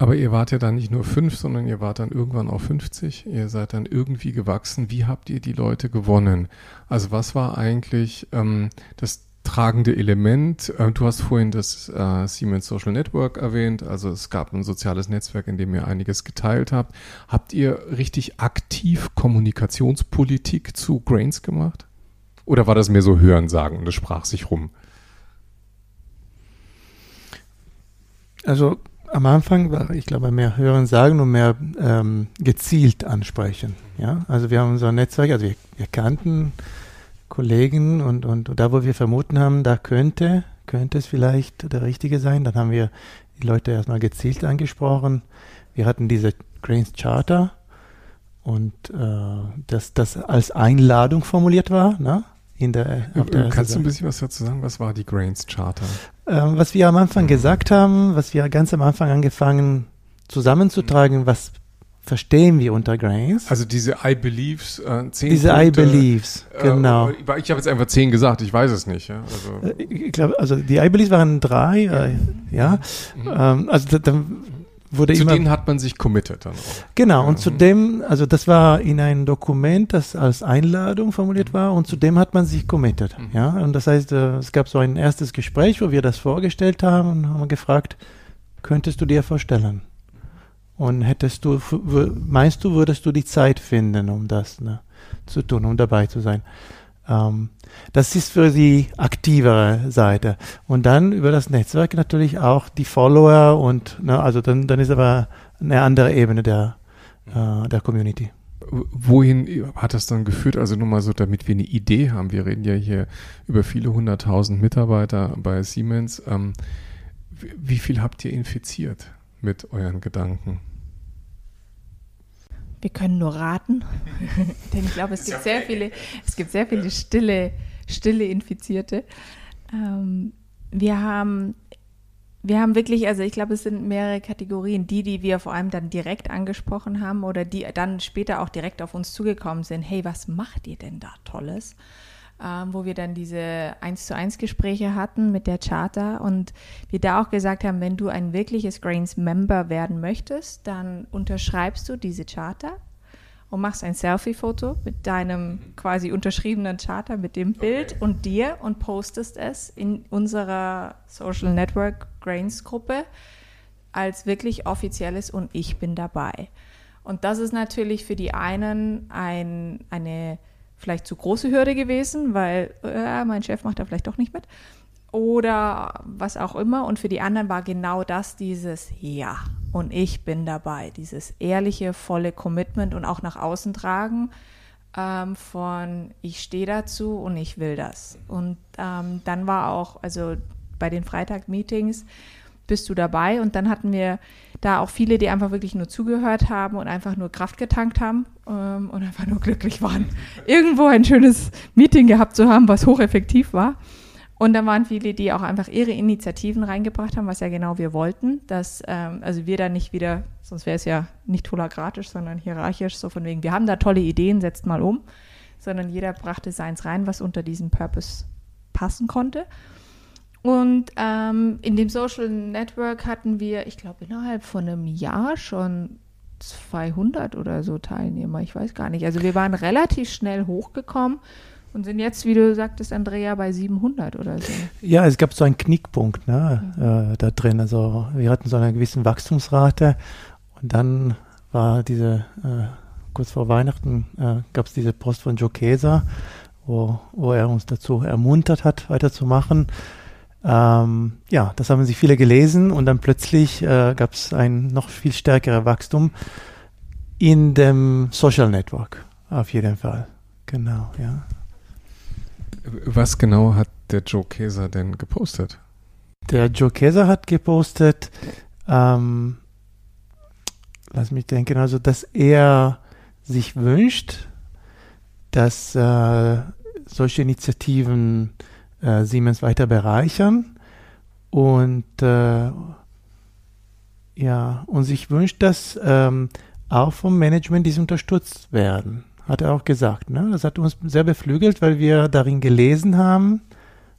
Aber ihr wart ja dann nicht nur fünf, sondern ihr wart dann irgendwann auch 50. Ihr seid dann irgendwie gewachsen. Wie habt ihr die Leute gewonnen? Also was war eigentlich ähm, das tragende Element. Äh, du hast vorhin das äh, Siemens Social Network erwähnt. Also es gab ein soziales Netzwerk, in dem ihr einiges geteilt habt. Habt ihr richtig aktiv Kommunikationspolitik zu Grains gemacht? Oder war das mehr so Hörensagen und es sprach sich rum? Also am Anfang war, ich glaube, mehr Hören sagen und mehr ähm, gezielt ansprechen. Ja, also wir haben unser Netzwerk, also wir, wir kannten Kollegen und, und, und da, wo wir vermuten haben, da könnte, könnte es vielleicht der Richtige sein. Dann haben wir die Leute erstmal gezielt angesprochen. Wir hatten diese Grains Charter und äh, dass das als Einladung formuliert war. Ne? In der, auf der Kannst du ein bisschen was dazu sagen? Was war die Grains Charter? Ähm, was wir am Anfang mhm. gesagt haben, was wir ganz am Anfang angefangen zusammenzutragen, was verstehen wir unter Grace. Also diese I Believes, äh, zehn Diese Punkte, I Believes, äh, genau. Äh, ich habe jetzt einfach zehn gesagt, ich weiß es nicht. Ja? Also, äh, ich glaube, also die I Believes waren drei, äh, ja. Mhm. Ähm, also dann wurde zu immer, denen hat man sich committed dann auch. Genau, ja. und zu dem, also das war in einem Dokument, das als Einladung formuliert mhm. war und zu dem hat man sich committed. Mhm. Ja, und das heißt, äh, es gab so ein erstes Gespräch, wo wir das vorgestellt haben und haben gefragt, könntest du dir vorstellen? Und hättest du, meinst du, würdest du die Zeit finden, um das ne, zu tun, um dabei zu sein? Ähm, das ist für die aktivere Seite. Und dann über das Netzwerk natürlich auch die Follower und, ne, also dann, dann ist aber eine andere Ebene der, äh, der Community. Wohin hat das dann geführt? Also nur mal so, damit wir eine Idee haben. Wir reden ja hier über viele hunderttausend Mitarbeiter bei Siemens. Ähm, wie viel habt ihr infiziert mit euren Gedanken? Wir können nur raten, denn ich glaube, es gibt sehr viele, es gibt sehr viele stille, stille Infizierte. Ähm, wir haben, wir haben wirklich, also ich glaube, es sind mehrere Kategorien. Die, die wir vor allem dann direkt angesprochen haben oder die dann später auch direkt auf uns zugekommen sind. Hey, was macht ihr denn da Tolles? Ähm, wo wir dann diese 1 zu 1 Gespräche hatten mit der Charter und wir da auch gesagt haben, wenn du ein wirkliches Grains Member werden möchtest, dann unterschreibst du diese Charter und machst ein Selfie-Foto mit deinem quasi unterschriebenen Charter, mit dem Bild okay. und dir und postest es in unserer Social Network Grains Gruppe als wirklich offizielles und ich bin dabei. Und das ist natürlich für die einen ein, eine vielleicht zu große Hürde gewesen, weil äh, mein Chef macht da vielleicht doch nicht mit. Oder was auch immer. Und für die anderen war genau das dieses Ja. Und ich bin dabei. Dieses ehrliche, volle Commitment und auch nach außen tragen ähm, von ich stehe dazu und ich will das. Und ähm, dann war auch, also bei den Freitag-Meetings, bist du dabei. Und dann hatten wir da auch viele, die einfach wirklich nur zugehört haben und einfach nur Kraft getankt haben ähm, und einfach nur glücklich waren, irgendwo ein schönes Meeting gehabt zu haben, was hocheffektiv war. Und dann waren viele, die auch einfach ihre Initiativen reingebracht haben, was ja genau wir wollten, dass ähm, also wir da nicht wieder, sonst wäre es ja nicht hologratisch, sondern hierarchisch, so von wegen, wir haben da tolle Ideen, setzt mal um, sondern jeder brachte seins rein, was unter diesen Purpose passen konnte. Und ähm, in dem Social Network hatten wir, ich glaube, innerhalb von einem Jahr schon 200 oder so Teilnehmer. Ich weiß gar nicht. Also wir waren relativ schnell hochgekommen und sind jetzt, wie du sagtest, Andrea, bei 700 oder so. Ja, es gab so einen Knickpunkt ne, mhm. äh, da drin. Also wir hatten so eine gewisse Wachstumsrate und dann war diese, äh, kurz vor Weihnachten, äh, gab es diese Post von Joe Keser, wo, wo er uns dazu ermuntert hat, weiterzumachen. Ähm, ja, das haben sich viele gelesen und dann plötzlich äh, gab es ein noch viel stärkeres Wachstum in dem Social Network, auf jeden Fall. Genau, ja. Was genau hat der Joe Keser denn gepostet? Der Joe Keser hat gepostet, ähm, lass mich denken, also dass er sich wünscht, dass äh, solche Initiativen äh, Siemens weiter bereichern und äh, ja, und sich wünscht, dass ähm, auch vom Management diese unterstützt werden. Hat er auch gesagt. Ne? Das hat uns sehr beflügelt, weil wir darin gelesen haben,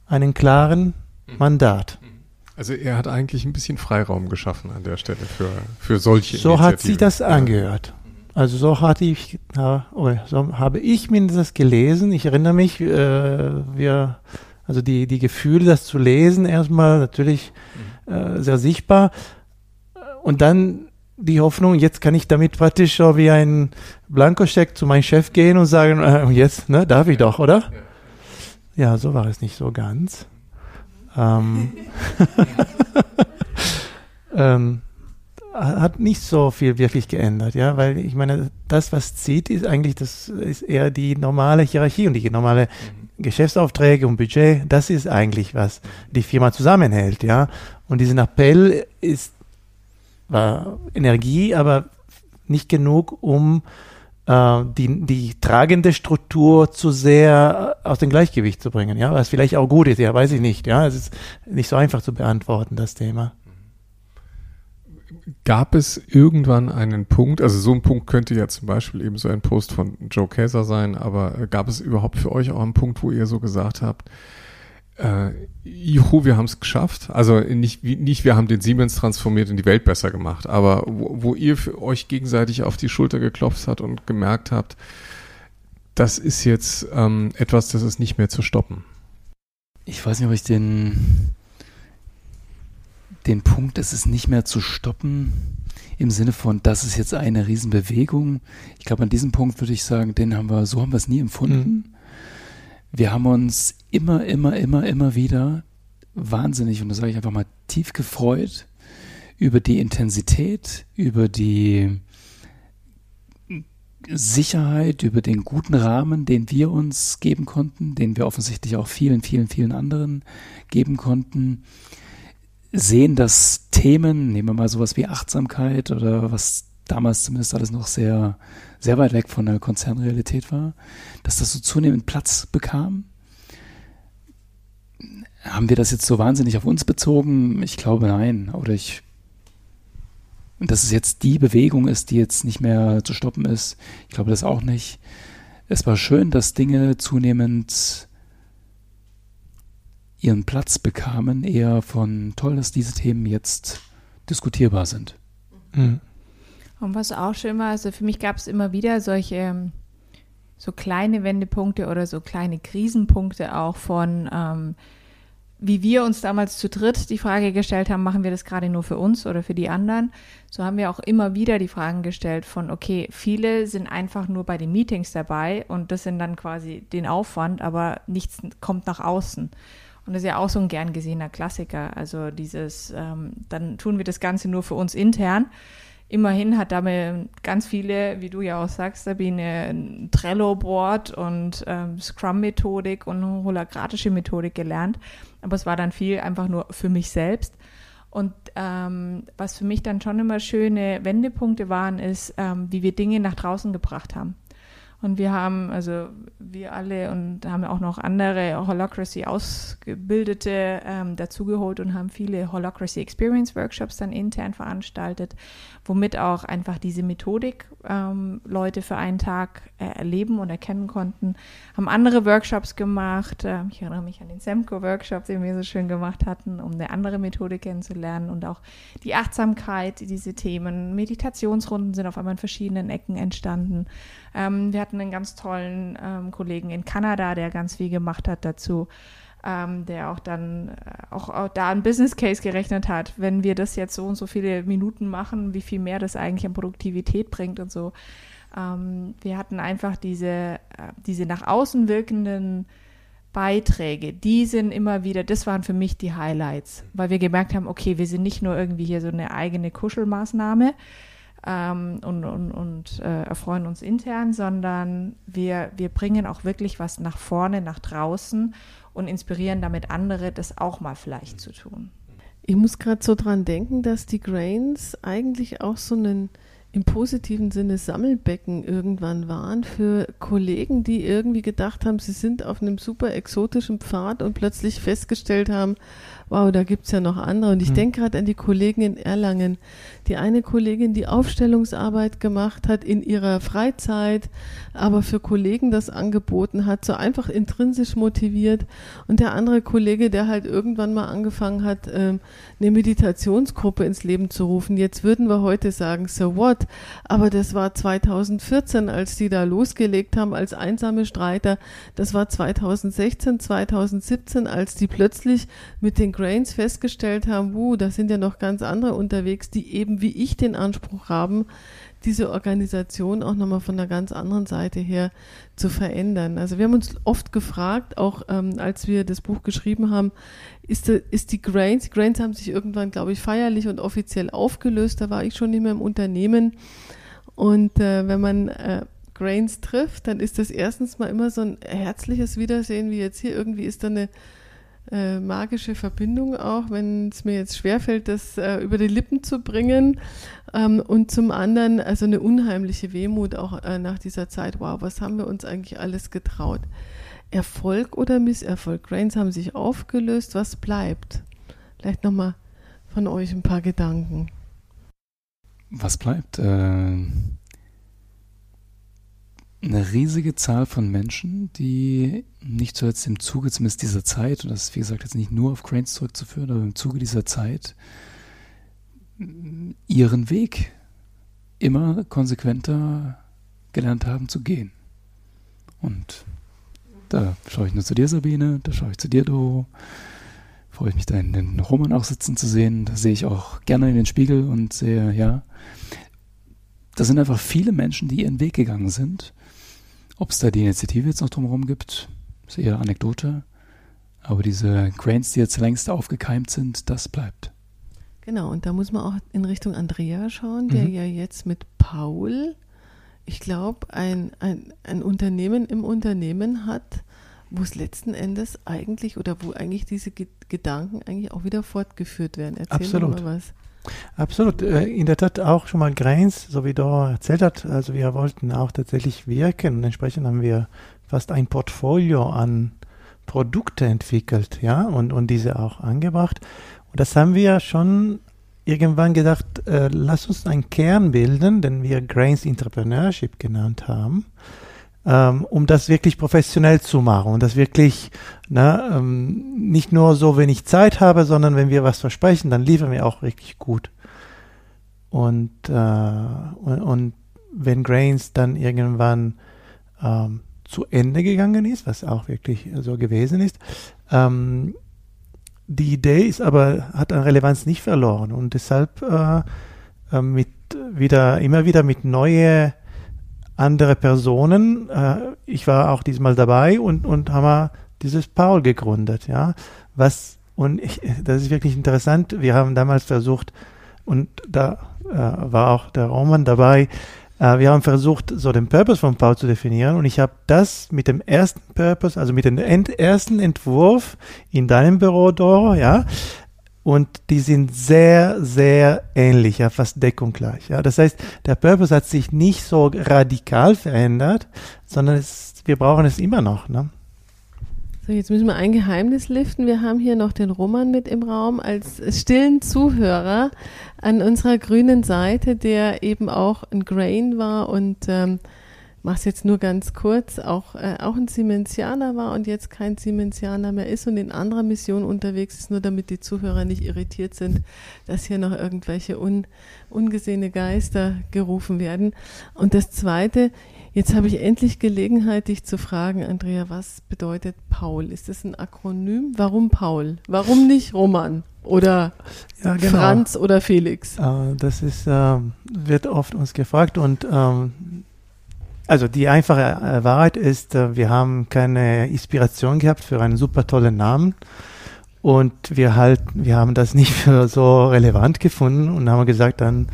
einen klaren mhm. Mandat. Mhm. Also er hat eigentlich ein bisschen Freiraum geschaffen an der Stelle für, für solche So hat sich das angehört. Also so hatte ich, so habe ich mindestens gelesen. Ich erinnere mich, äh, wir, also die, die Gefühle, das zu lesen, erstmal natürlich mhm. äh, sehr sichtbar. Und dann die Hoffnung, jetzt kann ich damit praktisch so wie ein Blankoscheck zu meinem Chef gehen und sagen, äh, jetzt, ne, darf ich doch, oder? Ja, so war es nicht so ganz. Ähm, ähm, hat nicht so viel wirklich geändert, ja, weil ich meine, das, was zieht, ist eigentlich, das ist eher die normale Hierarchie und die normale mhm. Geschäftsaufträge und Budget, das ist eigentlich, was die Firma zusammenhält, ja. Und diesen Appell ist war Energie, aber nicht genug, um äh, die, die tragende Struktur zu sehr aus dem Gleichgewicht zu bringen. Ja, was vielleicht auch gut ist, ja, weiß ich nicht. Ja, es ist nicht so einfach zu beantworten, das Thema. Gab es irgendwann einen Punkt, also so ein Punkt könnte ja zum Beispiel eben so ein Post von Joe Kaiser sein, aber gab es überhaupt für euch auch einen Punkt, wo ihr so gesagt habt, äh, juhu, wir haben es geschafft. Also nicht, nicht, wir haben den Siemens transformiert und die Welt besser gemacht, aber wo, wo ihr für euch gegenseitig auf die Schulter geklopft habt und gemerkt habt, das ist jetzt ähm, etwas, das ist nicht mehr zu stoppen. Ich weiß nicht, ob ich den, den Punkt, es ist nicht mehr zu stoppen, im Sinne von, das ist jetzt eine Riesenbewegung. Ich glaube, an diesem Punkt würde ich sagen, den haben wir, so haben wir es nie empfunden. Mhm wir haben uns immer, immer, immer, immer wieder wahnsinnig, und das sage ich einfach mal, tief gefreut über die Intensität, über die Sicherheit, über den guten Rahmen, den wir uns geben konnten, den wir offensichtlich auch vielen, vielen, vielen anderen geben konnten. Sehen, dass Themen, nehmen wir mal sowas wie Achtsamkeit oder was damals zumindest alles noch sehr, sehr weit weg von der Konzernrealität war, dass das so zunehmend Platz bekam. Haben wir das jetzt so wahnsinnig auf uns bezogen? Ich glaube nein. Oder ich. Dass es jetzt die Bewegung ist, die jetzt nicht mehr zu stoppen ist. Ich glaube das auch nicht. Es war schön, dass Dinge zunehmend ihren Platz bekamen, eher von toll, dass diese Themen jetzt diskutierbar sind. Mhm. Und was auch schön war, also für mich gab es immer wieder solche ähm, so kleine Wendepunkte oder so kleine Krisenpunkte auch von, ähm, wie wir uns damals zu dritt die Frage gestellt haben, machen wir das gerade nur für uns oder für die anderen? So haben wir auch immer wieder die Fragen gestellt von, okay, viele sind einfach nur bei den Meetings dabei und das sind dann quasi den Aufwand, aber nichts kommt nach außen. Und das ist ja auch so ein gern gesehener Klassiker. Also dieses, ähm, dann tun wir das Ganze nur für uns intern immerhin hat damit ganz viele, wie du ja auch sagst, Sabine, Trello-Board und ähm, Scrum-Methodik und holakratische Methodik gelernt. Aber es war dann viel einfach nur für mich selbst. Und ähm, was für mich dann schon immer schöne Wendepunkte waren, ist, ähm, wie wir Dinge nach draußen gebracht haben. Und wir haben, also wir alle und haben auch noch andere Holacracy Ausgebildete ähm, dazugeholt und haben viele Holacracy Experience Workshops dann intern veranstaltet, womit auch einfach diese Methodik ähm, Leute für einen Tag äh, erleben und erkennen konnten. Haben andere Workshops gemacht. Äh, ich erinnere mich an den Semco-Workshop, den wir so schön gemacht hatten, um eine andere Methode kennenzulernen und auch die Achtsamkeit, diese Themen. Meditationsrunden sind auf einmal in verschiedenen Ecken entstanden. Ähm, wir hatten einen ganz tollen ähm, Kollegen in Kanada, der ganz viel gemacht hat dazu. Ähm, der auch dann äh, auch, auch, da ein Business Case gerechnet hat, wenn wir das jetzt so und so viele Minuten machen, wie viel mehr das eigentlich an Produktivität bringt und so. Ähm, wir hatten einfach diese, äh, diese nach außen wirkenden Beiträge, die sind immer wieder, das waren für mich die Highlights, weil wir gemerkt haben, okay, wir sind nicht nur irgendwie hier so eine eigene Kuschelmaßnahme, ähm, und, und, und äh, erfreuen uns intern, sondern wir, wir bringen auch wirklich was nach vorne, nach draußen und inspirieren damit andere, das auch mal vielleicht zu tun. Ich muss gerade so dran denken, dass die Grains eigentlich auch so einen im positiven Sinne Sammelbecken irgendwann waren für Kollegen, die irgendwie gedacht haben, sie sind auf einem super exotischen Pfad und plötzlich festgestellt haben, wow, da gibt's ja noch andere. Und ich mhm. denke gerade an die Kollegen in Erlangen. Die eine Kollegin, die Aufstellungsarbeit gemacht hat in ihrer Freizeit, aber für Kollegen das angeboten hat, so einfach intrinsisch motiviert. Und der andere Kollege, der halt irgendwann mal angefangen hat, ähm, eine Meditationsgruppe ins Leben zu rufen. Jetzt würden wir heute sagen, so what? Aber das war 2014, als die da losgelegt haben als einsame Streiter. Das war 2016, 2017, als die plötzlich mit den Grains festgestellt haben, wuh, da sind ja noch ganz andere unterwegs, die eben wie ich den Anspruch haben, diese Organisation auch nochmal von einer ganz anderen Seite her zu verändern. Also wir haben uns oft gefragt, auch ähm, als wir das Buch geschrieben haben, ist, die, ist die Grains, die Grains haben sich irgendwann, glaube ich, feierlich und offiziell aufgelöst, da war ich schon nicht mehr im Unternehmen. Und äh, wenn man äh, Grains trifft, dann ist das erstens mal immer so ein herzliches Wiedersehen, wie jetzt hier irgendwie ist da eine äh, magische Verbindung auch, wenn es mir jetzt schwerfällt, das äh, über die Lippen zu bringen. Ähm, und zum anderen also eine unheimliche Wehmut auch äh, nach dieser Zeit. Wow, was haben wir uns eigentlich alles getraut? Erfolg oder Misserfolg? Grains haben sich aufgelöst. Was bleibt? Vielleicht nochmal von euch ein paar Gedanken. Was bleibt? Äh, eine riesige Zahl von Menschen, die nicht zuletzt im Zuge zumindest dieser Zeit, und das ist wie gesagt jetzt nicht nur auf Cranes zurückzuführen, aber im Zuge dieser Zeit ihren Weg immer konsequenter gelernt haben zu gehen. Und da schaue ich nur zu dir, Sabine, da schaue ich zu dir, Doro. Freue ich mich da in den Roman auch sitzen zu sehen. Da sehe ich auch gerne in den Spiegel und sehe, ja, da sind einfach viele Menschen, die ihren Weg gegangen sind ob es da die Initiative jetzt noch drumherum gibt, ist eher Anekdote. Aber diese Grains, die jetzt längst aufgekeimt sind, das bleibt. Genau, und da muss man auch in Richtung Andrea schauen, der mhm. ja jetzt mit Paul, ich glaube, ein, ein, ein Unternehmen im Unternehmen hat, wo es letzten Endes eigentlich oder wo eigentlich diese Gedanken eigentlich auch wieder fortgeführt werden. Erzähl Absolut. mal was. Absolut. Äh, in der Tat auch schon mal Grains, so wie Dora erzählt hat. Also wir wollten auch tatsächlich wirken und entsprechend haben wir fast ein Portfolio an Produkte entwickelt, ja, und, und diese auch angebracht. Und das haben wir schon irgendwann gedacht, äh, lass uns einen Kern bilden, den wir Grains Entrepreneurship genannt haben ähm, um das wirklich professionell zu machen und das wirklich ne, ähm, nicht nur so, wenn ich Zeit habe, sondern wenn wir was versprechen, dann liefern wir auch wirklich gut. Und, äh, und, und, wenn Grains dann irgendwann ähm, zu Ende gegangen ist, was auch wirklich so gewesen ist, ähm, die Idee ist aber, hat an Relevanz nicht verloren und deshalb äh, äh mit wieder, immer wieder mit neue andere Personen. Äh, ich war auch diesmal dabei und, und haben dieses Paul gegründet, ja. Was, und ich, das ist wirklich interessant. Wir haben damals versucht, und da äh, war auch der Roman dabei, äh, wir haben versucht, so den Purpose von Paul zu definieren und ich habe das mit dem ersten Purpose, also mit dem ent ersten Entwurf in deinem Büro, Doro, ja, und die sind sehr, sehr ähnlich, ja, fast deckungsgleich. Ja. Das heißt, der Purpose hat sich nicht so radikal verändert, sondern es, wir brauchen es immer noch. Ne? So, jetzt müssen wir ein Geheimnis liften. Wir haben hier noch den Roman mit im Raum als stillen Zuhörer an unserer grünen Seite, der eben auch ein Grain war und ähm, mache es jetzt nur ganz kurz, auch, äh, auch ein Siemensianer war und jetzt kein Siemensianer mehr ist und in anderer Mission unterwegs ist, nur damit die Zuhörer nicht irritiert sind, dass hier noch irgendwelche un, ungesehene Geister gerufen werden. Und das Zweite, jetzt habe ich endlich Gelegenheit, dich zu fragen, Andrea, was bedeutet Paul? Ist das ein Akronym? Warum Paul? Warum nicht Roman? Oder ja, genau. Franz oder Felix? Uh, das ist, uh, wird oft uns gefragt und um, also die einfache äh, Wahrheit ist, äh, wir haben keine Inspiration gehabt für einen super tollen Namen und wir halt, wir haben das nicht für so relevant gefunden und haben gesagt, dann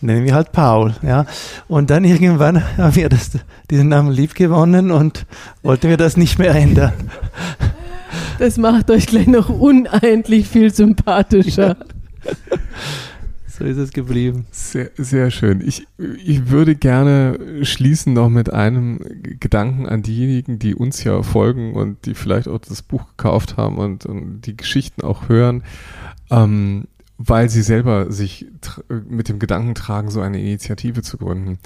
nennen wir halt Paul, ja. Und dann irgendwann haben wir das, diesen Namen lieb gewonnen und wollten wir das nicht mehr ändern. Das macht euch gleich noch unendlich viel sympathischer. so ist es geblieben. Sehr, sehr schön. Ich, ich würde gerne schließen noch mit einem Gedanken an diejenigen, die uns ja folgen und die vielleicht auch das Buch gekauft haben und, und die Geschichten auch hören, ähm, weil sie selber sich mit dem Gedanken tragen, so eine Initiative zu gründen.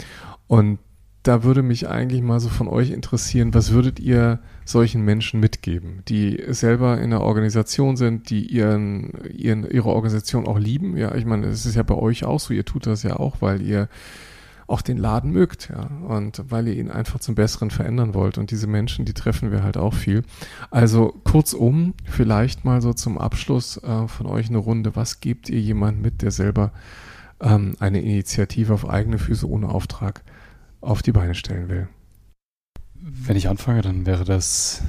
Und da würde mich eigentlich mal so von euch interessieren, was würdet ihr solchen Menschen mitgeben, die selber in einer Organisation sind, die ihren, ihren, ihre Organisation auch lieben? Ja, ich meine, es ist ja bei euch auch so, ihr tut das ja auch, weil ihr auch den Laden mögt, ja, und weil ihr ihn einfach zum Besseren verändern wollt. Und diese Menschen, die treffen wir halt auch viel. Also kurzum, vielleicht mal so zum Abschluss äh, von euch eine Runde. Was gebt ihr jemand mit, der selber ähm, eine Initiative auf eigene Füße ohne Auftrag auf die Beine stellen will. Wenn ich anfange, dann wäre das,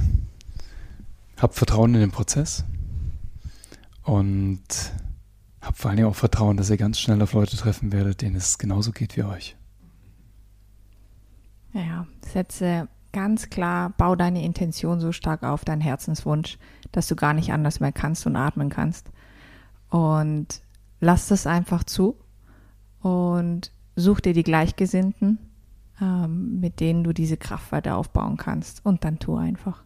hab Vertrauen in den Prozess und hab vor allem auch Vertrauen, dass ihr ganz schnell auf Leute treffen werdet, denen es genauso geht wie euch. Ja, setze ganz klar, bau deine Intention so stark auf, deinen Herzenswunsch, dass du gar nicht anders mehr kannst und atmen kannst. Und lass das einfach zu und such dir die Gleichgesinnten ähm, mit denen du diese Kraft weiter aufbauen kannst. Und dann tu einfach.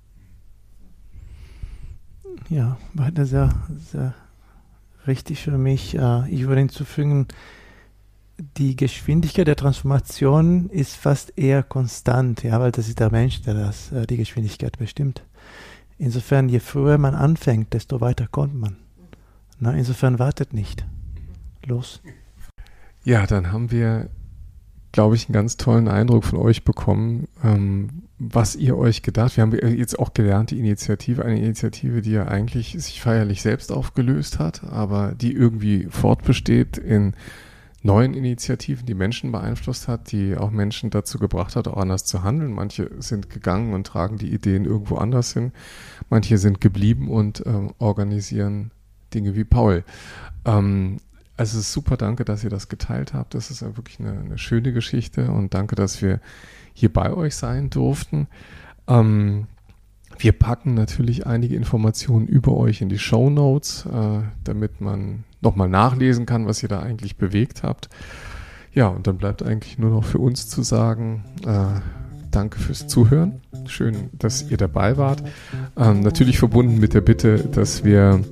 Ja, weiter sehr, sehr richtig für mich. Äh, ich würde hinzufügen, die Geschwindigkeit der Transformation ist fast eher konstant, ja, weil das ist der Mensch, der das, äh, die Geschwindigkeit bestimmt. Insofern, je früher man anfängt, desto weiter kommt man. Na, insofern wartet nicht. Los. Ja, dann haben wir glaube ich, einen ganz tollen Eindruck von euch bekommen, ähm, was ihr euch gedacht. Wir haben jetzt auch gelernt, die Initiative, eine Initiative, die ja eigentlich sich feierlich selbst aufgelöst hat, aber die irgendwie fortbesteht in neuen Initiativen, die Menschen beeinflusst hat, die auch Menschen dazu gebracht hat, auch anders zu handeln. Manche sind gegangen und tragen die Ideen irgendwo anders hin. Manche sind geblieben und ähm, organisieren Dinge wie Paul. Ähm, also super, danke, dass ihr das geteilt habt. Das ist ja wirklich eine, eine schöne Geschichte und danke, dass wir hier bei euch sein durften. Ähm, wir packen natürlich einige Informationen über euch in die Show Notes, äh, damit man nochmal nachlesen kann, was ihr da eigentlich bewegt habt. Ja, und dann bleibt eigentlich nur noch für uns zu sagen, äh, danke fürs Zuhören. Schön, dass ihr dabei wart. Ähm, natürlich verbunden mit der Bitte, dass wir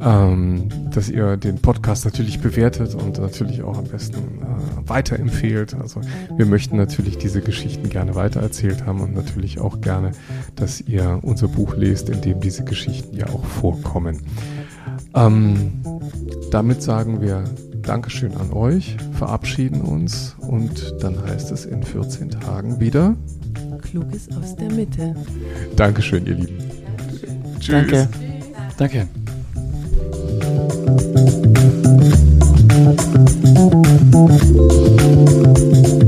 ähm, dass ihr den Podcast natürlich bewertet und natürlich auch am besten äh, weiterempfehlt. Also wir möchten natürlich diese Geschichten gerne weitererzählt haben und natürlich auch gerne, dass ihr unser Buch lest, in dem diese Geschichten ja auch vorkommen. Ähm, damit sagen wir Dankeschön an euch, verabschieden uns und dann heißt es in 14 Tagen wieder. Kluges aus der Mitte. Dankeschön, ihr Lieben. Tschüss. Danke. Danke. Thank you.